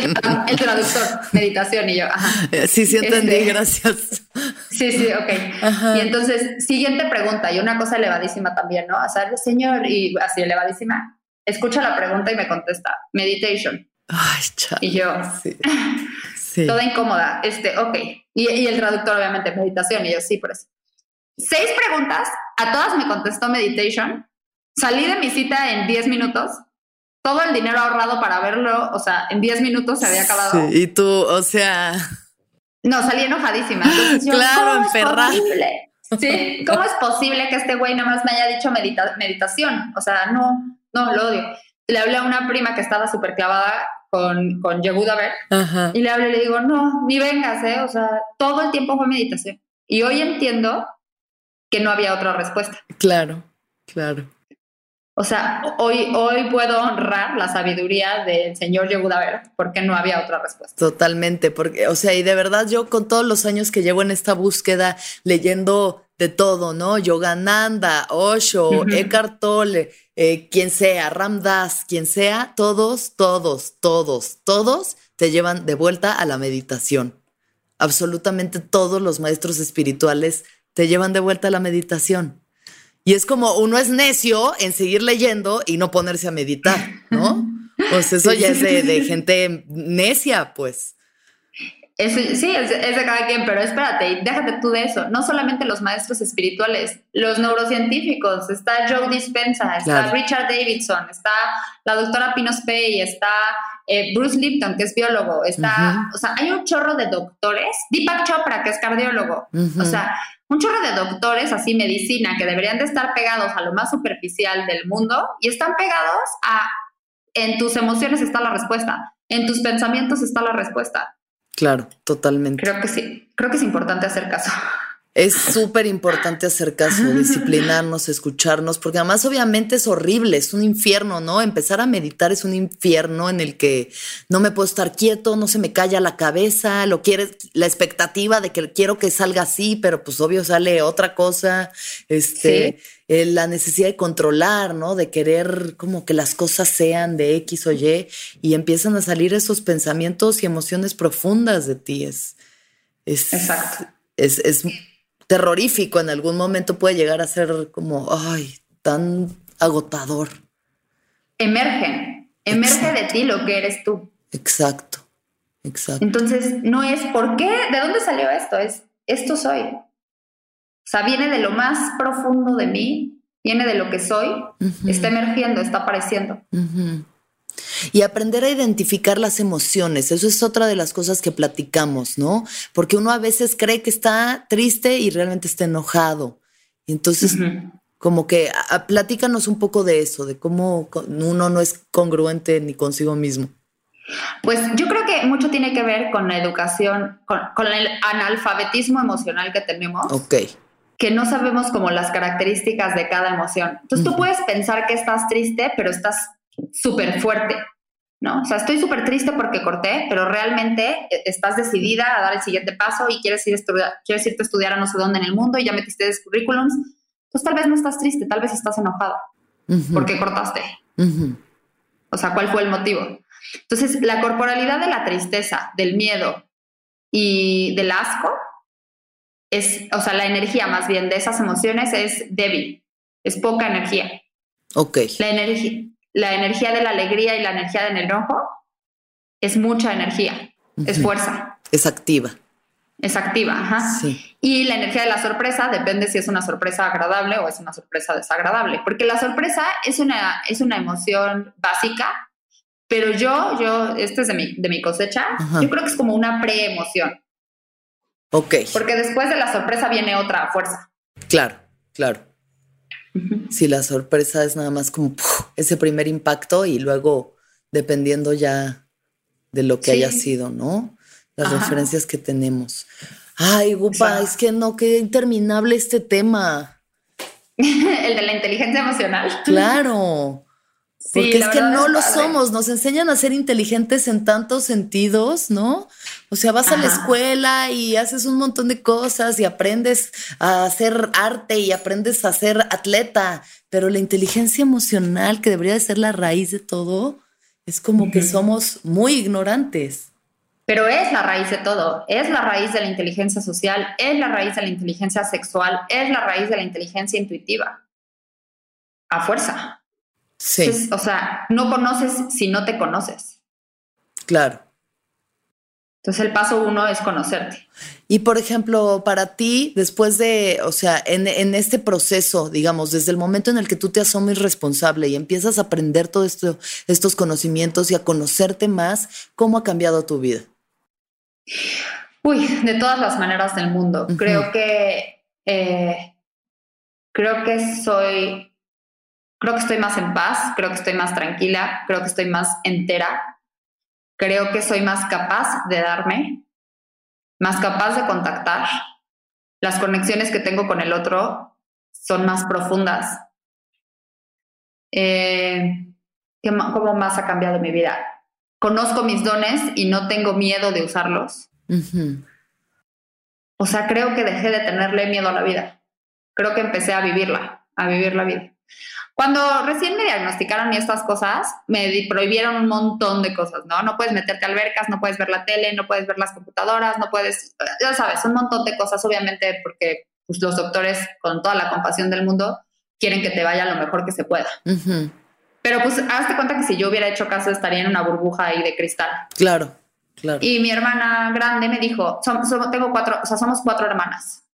el, traductor, meditación, y yo, ajá. Eh, sí, sí entendí, este, gracias. Sí, sí, ok. Y entonces, siguiente pregunta, y una cosa elevadísima también, ¿no? O sea, señor, y así elevadísima, escucha la pregunta y me contesta, meditation. Ay, chaval. Y yo, sí. toda incómoda, este, ok. Y, y el traductor, obviamente, meditación, y yo, sí, por eso. Seis preguntas, a todas me contestó meditation. Salí de mi cita en 10 minutos todo el dinero ahorrado para verlo, o sea, en 10 minutos se había acabado. Sí, y tú, o sea. No, salí enojadísima. claro, enferrada. Sí, ¿cómo es posible que este güey nada más me haya dicho meditación? O sea, no, no, lo odio. Le hablé a una prima que estaba súper clavada con, con Yehuda Berg y le hablé y le digo, no, ni vengas, ¿eh? O sea, todo el tiempo fue meditación. Y hoy entiendo que no había otra respuesta. Claro, claro. O sea, hoy, hoy puedo honrar la sabiduría del señor Yehuda porque no había otra respuesta. Totalmente, porque, o sea, y de verdad yo con todos los años que llevo en esta búsqueda, leyendo de todo, ¿no? Yogananda, Osho, Eckhart Tolle, eh, quien sea, Ramdas, quien sea, todos, todos, todos, todos te llevan de vuelta a la meditación. Absolutamente todos los maestros espirituales te llevan de vuelta a la meditación. Y es como uno es necio en seguir leyendo y no ponerse a meditar, ¿no? Pues eso ya es de, gente necia, pues. sí, es, de cada quien, pero espérate, déjate tú de eso. No solamente los maestros espirituales, los neurocientíficos, está Joe Dispenza, está Richard Davidson, está la doctora Pinos Pay, está eh, Bruce Lipton, que es biólogo, está, o sea, hay un chorro de doctores, Deepak Chopra, que es cardiólogo, o sea, un chorro de doctores, así medicina, que deberían de estar pegados a lo más superficial del mundo y están pegados a, en tus emociones está la respuesta, en tus pensamientos está la respuesta. Claro, totalmente. Creo que sí, creo que es importante hacer caso. Es súper importante hacer caso, disciplinarnos, escucharnos, porque además obviamente es horrible, es un infierno, ¿no? Empezar a meditar es un infierno en el que no me puedo estar quieto, no se me calla la cabeza, lo quieres, la expectativa de que quiero que salga así, pero pues obvio sale otra cosa, este, eh, la necesidad de controlar, ¿no? De querer como que las cosas sean de X o Y y empiezan a salir esos pensamientos y emociones profundas de ti. Es, es, Exacto. Es, es terrorífico en algún momento puede llegar a ser como, ay, tan agotador. Emerge, emerge de ti lo que eres tú. Exacto, exacto. Entonces, no es por qué, ¿de dónde salió esto? Es, esto soy. O sea, viene de lo más profundo de mí, viene de lo que soy, está emergiendo, está apareciendo. Y aprender a identificar las emociones, eso es otra de las cosas que platicamos, ¿no? Porque uno a veces cree que está triste y realmente está enojado. entonces Como que a, platícanos un poco de eso, de cómo uno no es congruente ni consigo mismo. Pues yo creo que mucho tiene que ver con la educación, con, con el analfabetismo emocional que tenemos. Ok que no sabemos como las características de cada emoción. Entonces tú puedes pensar que estás triste, pero estás súper fuerte, ¿no? O sea, estoy súper triste porque corté, pero realmente eh, estás decidida a dar el siguiente paso y quieres, ir a quieres irte a estudiar a no sé dónde en el mundo y ya metiste currículums. Pues tal vez no estás triste, tal vez estás enojada porque cortaste. O sea, ¿cuál fue el motivo? Entonces, la corporalidad de la tristeza, del miedo y del asco es, o sea, la energía más bien de esas emociones es débil, es poca energía. Ok. La, energía la energía de la alegría y la energía del enojo es mucha energía, es fuerza. Es activa. Es activa, ajá. Sí. Y la energía de la sorpresa depende si es una sorpresa agradable o es una sorpresa desagradable, porque la sorpresa es una, es una emoción básica, pero yo, yo, este es de mi, de mi cosecha, yo creo que es como una preemoción. Ok. Porque después de la sorpresa viene otra fuerza. Claro, claro. Si la sorpresa es nada más como ese primer impacto y luego dependiendo ya de lo que haya sido, ¿no? Las referencias que tenemos. Ay, Gupa, es que no, qué interminable este tema. El de la inteligencia emocional. Claro. Porque es que no lo somos, nos enseñan a ser inteligentes en tantos sentidos, ¿no? O sea, vas a la escuela y haces un montón de cosas y aprendes a hacer arte y aprendes a ser atleta, pero la inteligencia emocional, que debería de ser la raíz de todo, es como que somos muy ignorantes. Pero es la raíz de todo, es la raíz de la inteligencia social, es la raíz de la inteligencia sexual, es la raíz de la inteligencia intuitiva. A fuerza. Sí. o sea, no conoces si no te conoces. Claro. Entonces el paso uno es conocerte. Y por ejemplo, para ti, después de, o sea, en, este proceso, digamos, desde el momento en el que tú te asumes responsable y empiezas a aprender todos esto, estos conocimientos y a conocerte más, ¿cómo ha cambiado tu vida? Uy, de todas las maneras del mundo. Creo que, eh, creo que soy creo que estoy más en paz, creo que estoy más tranquila, creo que estoy más entera, creo que soy más capaz de darme, más capaz de contactar. Las conexiones que tengo con el otro son más profundas. Eh, ¿Cómo más ha cambiado mi vida? Conozco mis dones y no tengo miedo de usarlos. O sea, creo que dejé de tenerle miedo a la vida. Creo que empecé a vivirla, a vivir la vida. Cuando recién me diagnosticaron estas cosas, me prohibieron un montón de cosas, ¿no? No puedes meterte a albercas, no puedes ver la tele, no puedes ver las computadoras, no puedes, ya sabes, un montón de cosas, obviamente, porque pues, los doctores, con toda la compasión del mundo, quieren que te vaya lo mejor que se pueda. Pero pues hazte cuenta que si yo hubiera hecho caso estaría en una burbuja ahí de cristal. Claro, claro. Y mi hermana grande me dijo, tengo cuatro, o sea, somos cuatro hermanas,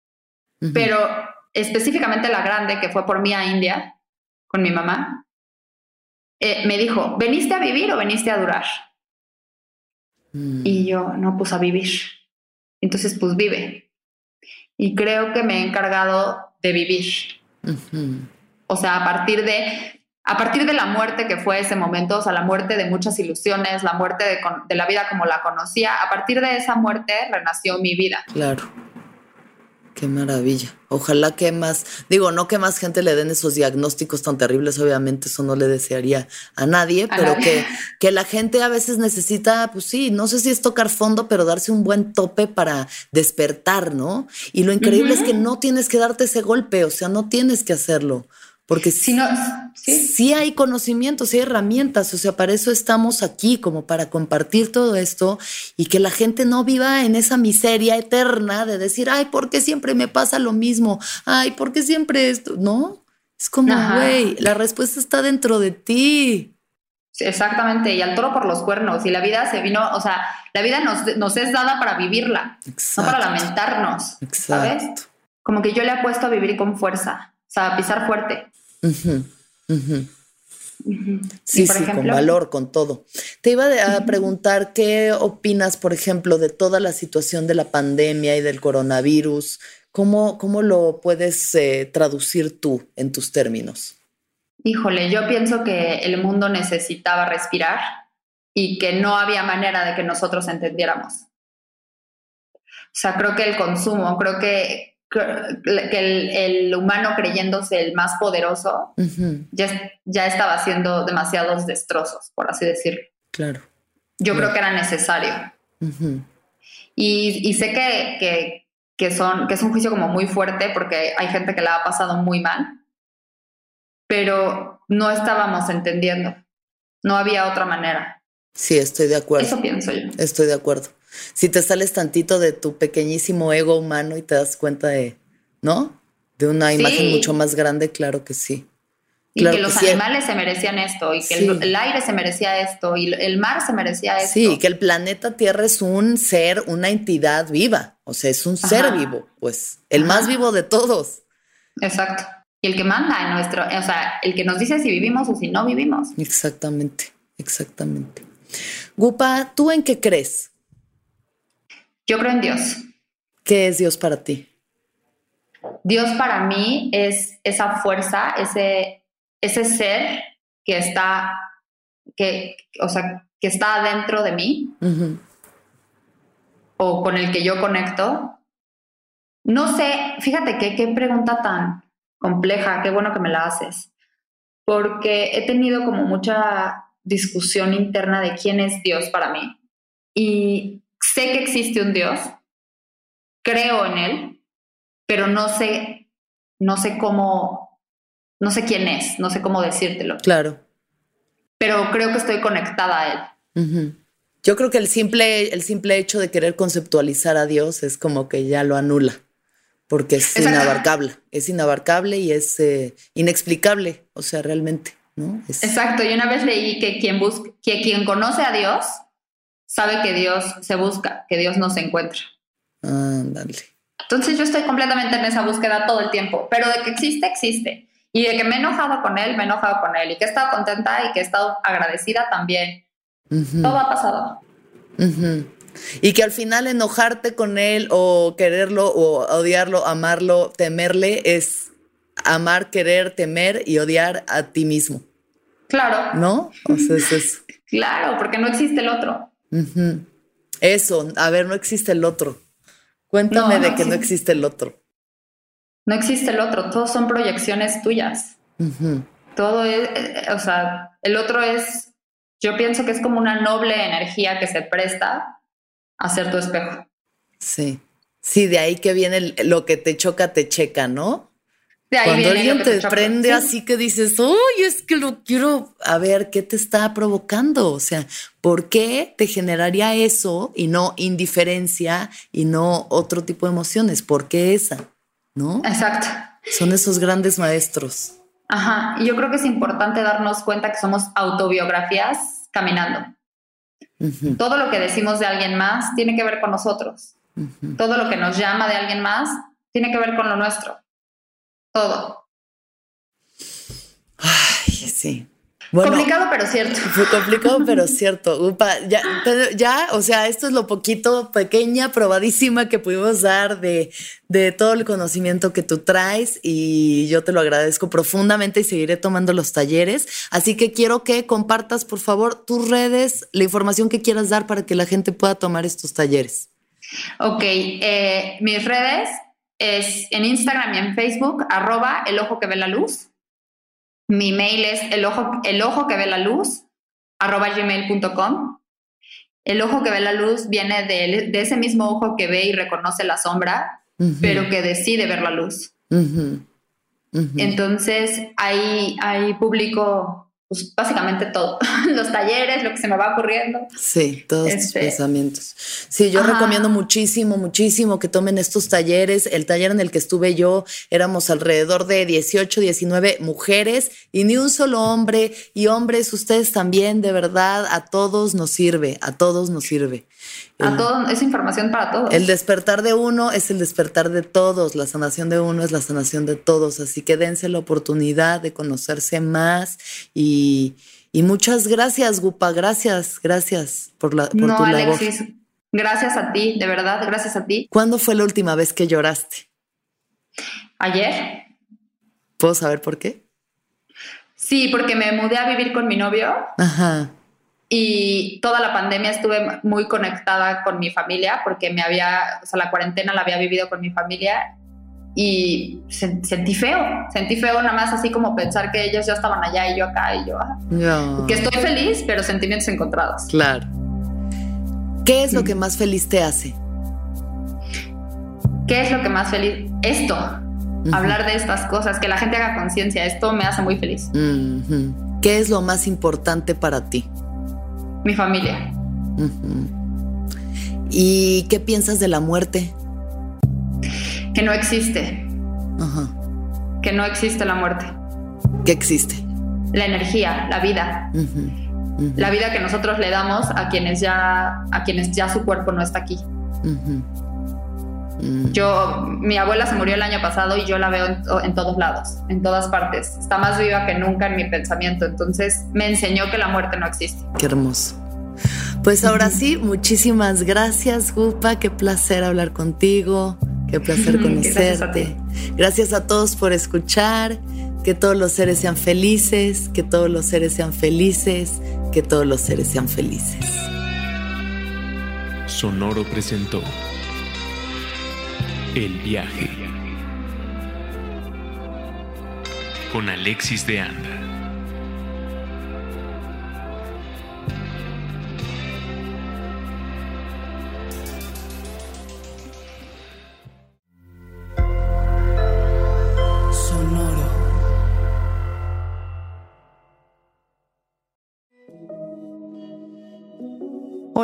pero específicamente la grande que fue por mí a India, con mi mamá, eh, me dijo, ¿veniste a vivir o veniste a durar? Mm. Y yo, no, pues a vivir. Entonces, pues vive. Y creo que me he encargado de vivir. O sea, a partir de, a partir de la muerte que fue ese momento, o sea, la muerte de muchas ilusiones, la muerte de, de la vida como la conocía, a partir de esa muerte renació mi vida. Claro. Qué maravilla. Ojalá que más, digo, no que más gente le den esos diagnósticos tan terribles, obviamente eso no le desearía a nadie, pero Que, que la gente a veces necesita, pues sí, no sé si es tocar fondo, pero darse un buen tope para despertar, ¿no? Y lo increíble es que no tienes que darte ese golpe, o sea, no tienes que hacerlo. Porque si no, ¿sí? hay conocimientos, sí hay herramientas, o sea, para eso estamos aquí, como para compartir todo esto y que la gente no viva en esa miseria eterna de decir, ay, ¿por qué siempre me pasa lo mismo? Ay, ¿por qué siempre esto? No, es como, güey, la respuesta está dentro de ti. exactamente, y al toro por los cuernos, y la vida se vino, o sea, la vida nos, nos es dada para vivirla, no para lamentarnos, ¿sabes? Como que yo le apuesto a vivir con fuerza, o sea, a pisar fuerte. Sí, sí, con valor, con todo. Te iba a preguntar qué opinas, por ejemplo, de toda la situación de la pandemia y del coronavirus. ¿Cómo, cómo lo puedes eh, traducir tú en tus términos? Híjole, yo pienso que el mundo necesitaba respirar y que no había manera de que nosotros entendiéramos. O sea, creo que el consumo, creo que que el, humano creyéndose el más poderoso ya, ya estaba haciendo demasiados destrozos, por así decirlo. Claro. Yo creo que era necesario. y, y, sé que, que, que, son, que es un juicio como muy fuerte porque hay gente que la ha pasado muy mal, pero no estábamos entendiendo. No había otra manera. Sí, estoy de acuerdo. Eso pienso yo. Estoy de acuerdo si te sales tantito de tu pequeñísimo ego humano y te das cuenta de, ¿no? De una imagen mucho más grande, claro que sí. Y que los animales se merecían esto, y que el, aire se merecía esto, y el mar se merecía esto. Sí, que el planeta Tierra es un ser, una entidad viva, o sea, es un ser vivo, pues, el más vivo de todos. Exacto. Y el que manda en nuestro, o sea, el que nos dice si vivimos o si no vivimos. Exactamente, exactamente. Gupa, ¿tú en qué crees? Yo creo en Dios. ¿Qué es Dios para ti? Dios para mí es esa fuerza, ese, ese ser que está, que, o sea, que está dentro de mí o con el que yo conecto. No sé, fíjate que qué pregunta tan compleja, qué bueno que me la haces, porque he tenido como mucha discusión interna de quién es Dios para mí. Y sé que existe un Dios, creo en él, pero no sé, no sé cómo, no sé quién es, no sé cómo decírtelo. Claro. Pero creo que estoy conectada a él. Yo creo que el simple, el simple hecho de querer conceptualizar a Dios es como que ya lo anula, porque es inabarcable, es inabarcable y es eh, inexplicable, o sea, realmente, ¿no? Exacto, y una vez leí que quien, busca, que quien conoce a Dios sabe que Dios se busca, que Dios no se encuentra. Ándale. Entonces yo estoy completamente en esa búsqueda todo el tiempo, pero de que existe, existe. Y de que me he enojado con él, me he enojado con él. Y que he estado contenta y que he estado agradecida también. Todo ha pasado. Y que al final enojarte con él o quererlo o odiarlo, amarlo, temerle, es amar, querer, temer y odiar a ti mismo. Claro. ¿No? O sea, es eso. claro, porque no existe el otro. Eso, a ver, no existe el otro. Cuéntame de que no existe el otro. No existe el otro, todos son proyecciones tuyas. Todo es, eh, o sea, el otro es, yo pienso que es como una noble energía que se presta a ser tu espejo. Sí, sí, de ahí que viene lo que te choca, te checa, ¿no? Cuando alguien te, prende así que dices, uy, es que lo quiero, a ver, ¿qué te está provocando? O sea, ¿por qué te generaría eso y no indiferencia y no otro tipo de emociones? ¿Por qué esa? ¿No? Exacto. Son esos grandes maestros. Ajá, y yo creo que es importante darnos cuenta que somos autobiografías caminando. Todo lo que decimos de alguien más tiene que ver con nosotros. Todo lo que nos llama de alguien más tiene que ver con lo nuestro todo. Ay, sí. complicado pero cierto. Fue complicado pero cierto. Upa, ya, ya, o sea, esto es lo poquito, pequeña, probadísima que pudimos dar de, de todo el conocimiento que tú traes y yo te lo agradezco profundamente y seguiré tomando los talleres. Así que quiero que compartas, por favor, tus redes, la información que quieras dar para que la gente pueda tomar estos talleres. Ok, eh, mis redes es en Instagram y en Facebook, arroba el ojo que ve la luz. Mi mail es el ojo, el ojo que ve la luz, arroba gmail.com. El ojo que ve la luz viene de, ese mismo ojo que ve y reconoce la sombra, pero que decide ver la luz. Entonces, ahí, ahí publico pues básicamente todo, los talleres, lo que se me va ocurriendo. Sí, todos tus este, pensamientos. Sí, yo recomiendo muchísimo, muchísimo que tomen estos talleres. El taller en el que estuve yo, éramos alrededor de 18, 19 mujeres y ni un solo hombre. Y hombres, ustedes también, de verdad, a todos nos sirve, a todos nos sirve. A todos, es información para todos. El despertar de uno es el despertar de todos, la sanación de uno es la sanación de todos, así que dense la oportunidad de conocerse más y, muchas gracias, Gupa, gracias, gracias por, la, por no, Alexis, Gracias a ti, de verdad, gracias a ti. ¿Cuándo fue la última vez que lloraste? Ayer. ¿Puedo saber por qué? Sí, porque me mudé a vivir con mi novio. Ajá. Y toda la pandemia estuve muy conectada con mi familia porque me había, o sea, la cuarentena la había vivido con mi familia y sentí feo, sentí feo nada más así como pensar que ellos ya estaban allá y yo acá y yo, no. que estoy feliz, pero sentimientos encontrados. Claro. ¿Qué es lo que más feliz te hace? ¿Qué es lo que más feliz? Esto, hablar de estas cosas, que la gente haga conciencia, esto me hace muy feliz. ¿Qué es lo más importante para ti? Mi familia. ¿Y qué piensas de la muerte? Que no existe. Que no existe la muerte. ¿Qué existe? La energía, la vida. La vida que nosotros le damos a quienes ya, a quienes ya su cuerpo no está aquí. Yo, mi abuela se murió el año pasado y yo la veo en, todos lados, en todas partes. Está más viva que nunca en mi pensamiento. Entonces me enseñó que la muerte no existe. Qué hermoso. Pues ahora sí, muchísimas gracias, Gupa. Qué placer hablar contigo. Qué placer conocerte. Gracias a, todos por escuchar. Que todos los seres sean felices. Que todos los seres sean felices. Que todos los seres sean felices. Sonoro presentó El viaje con Alexis de Anda.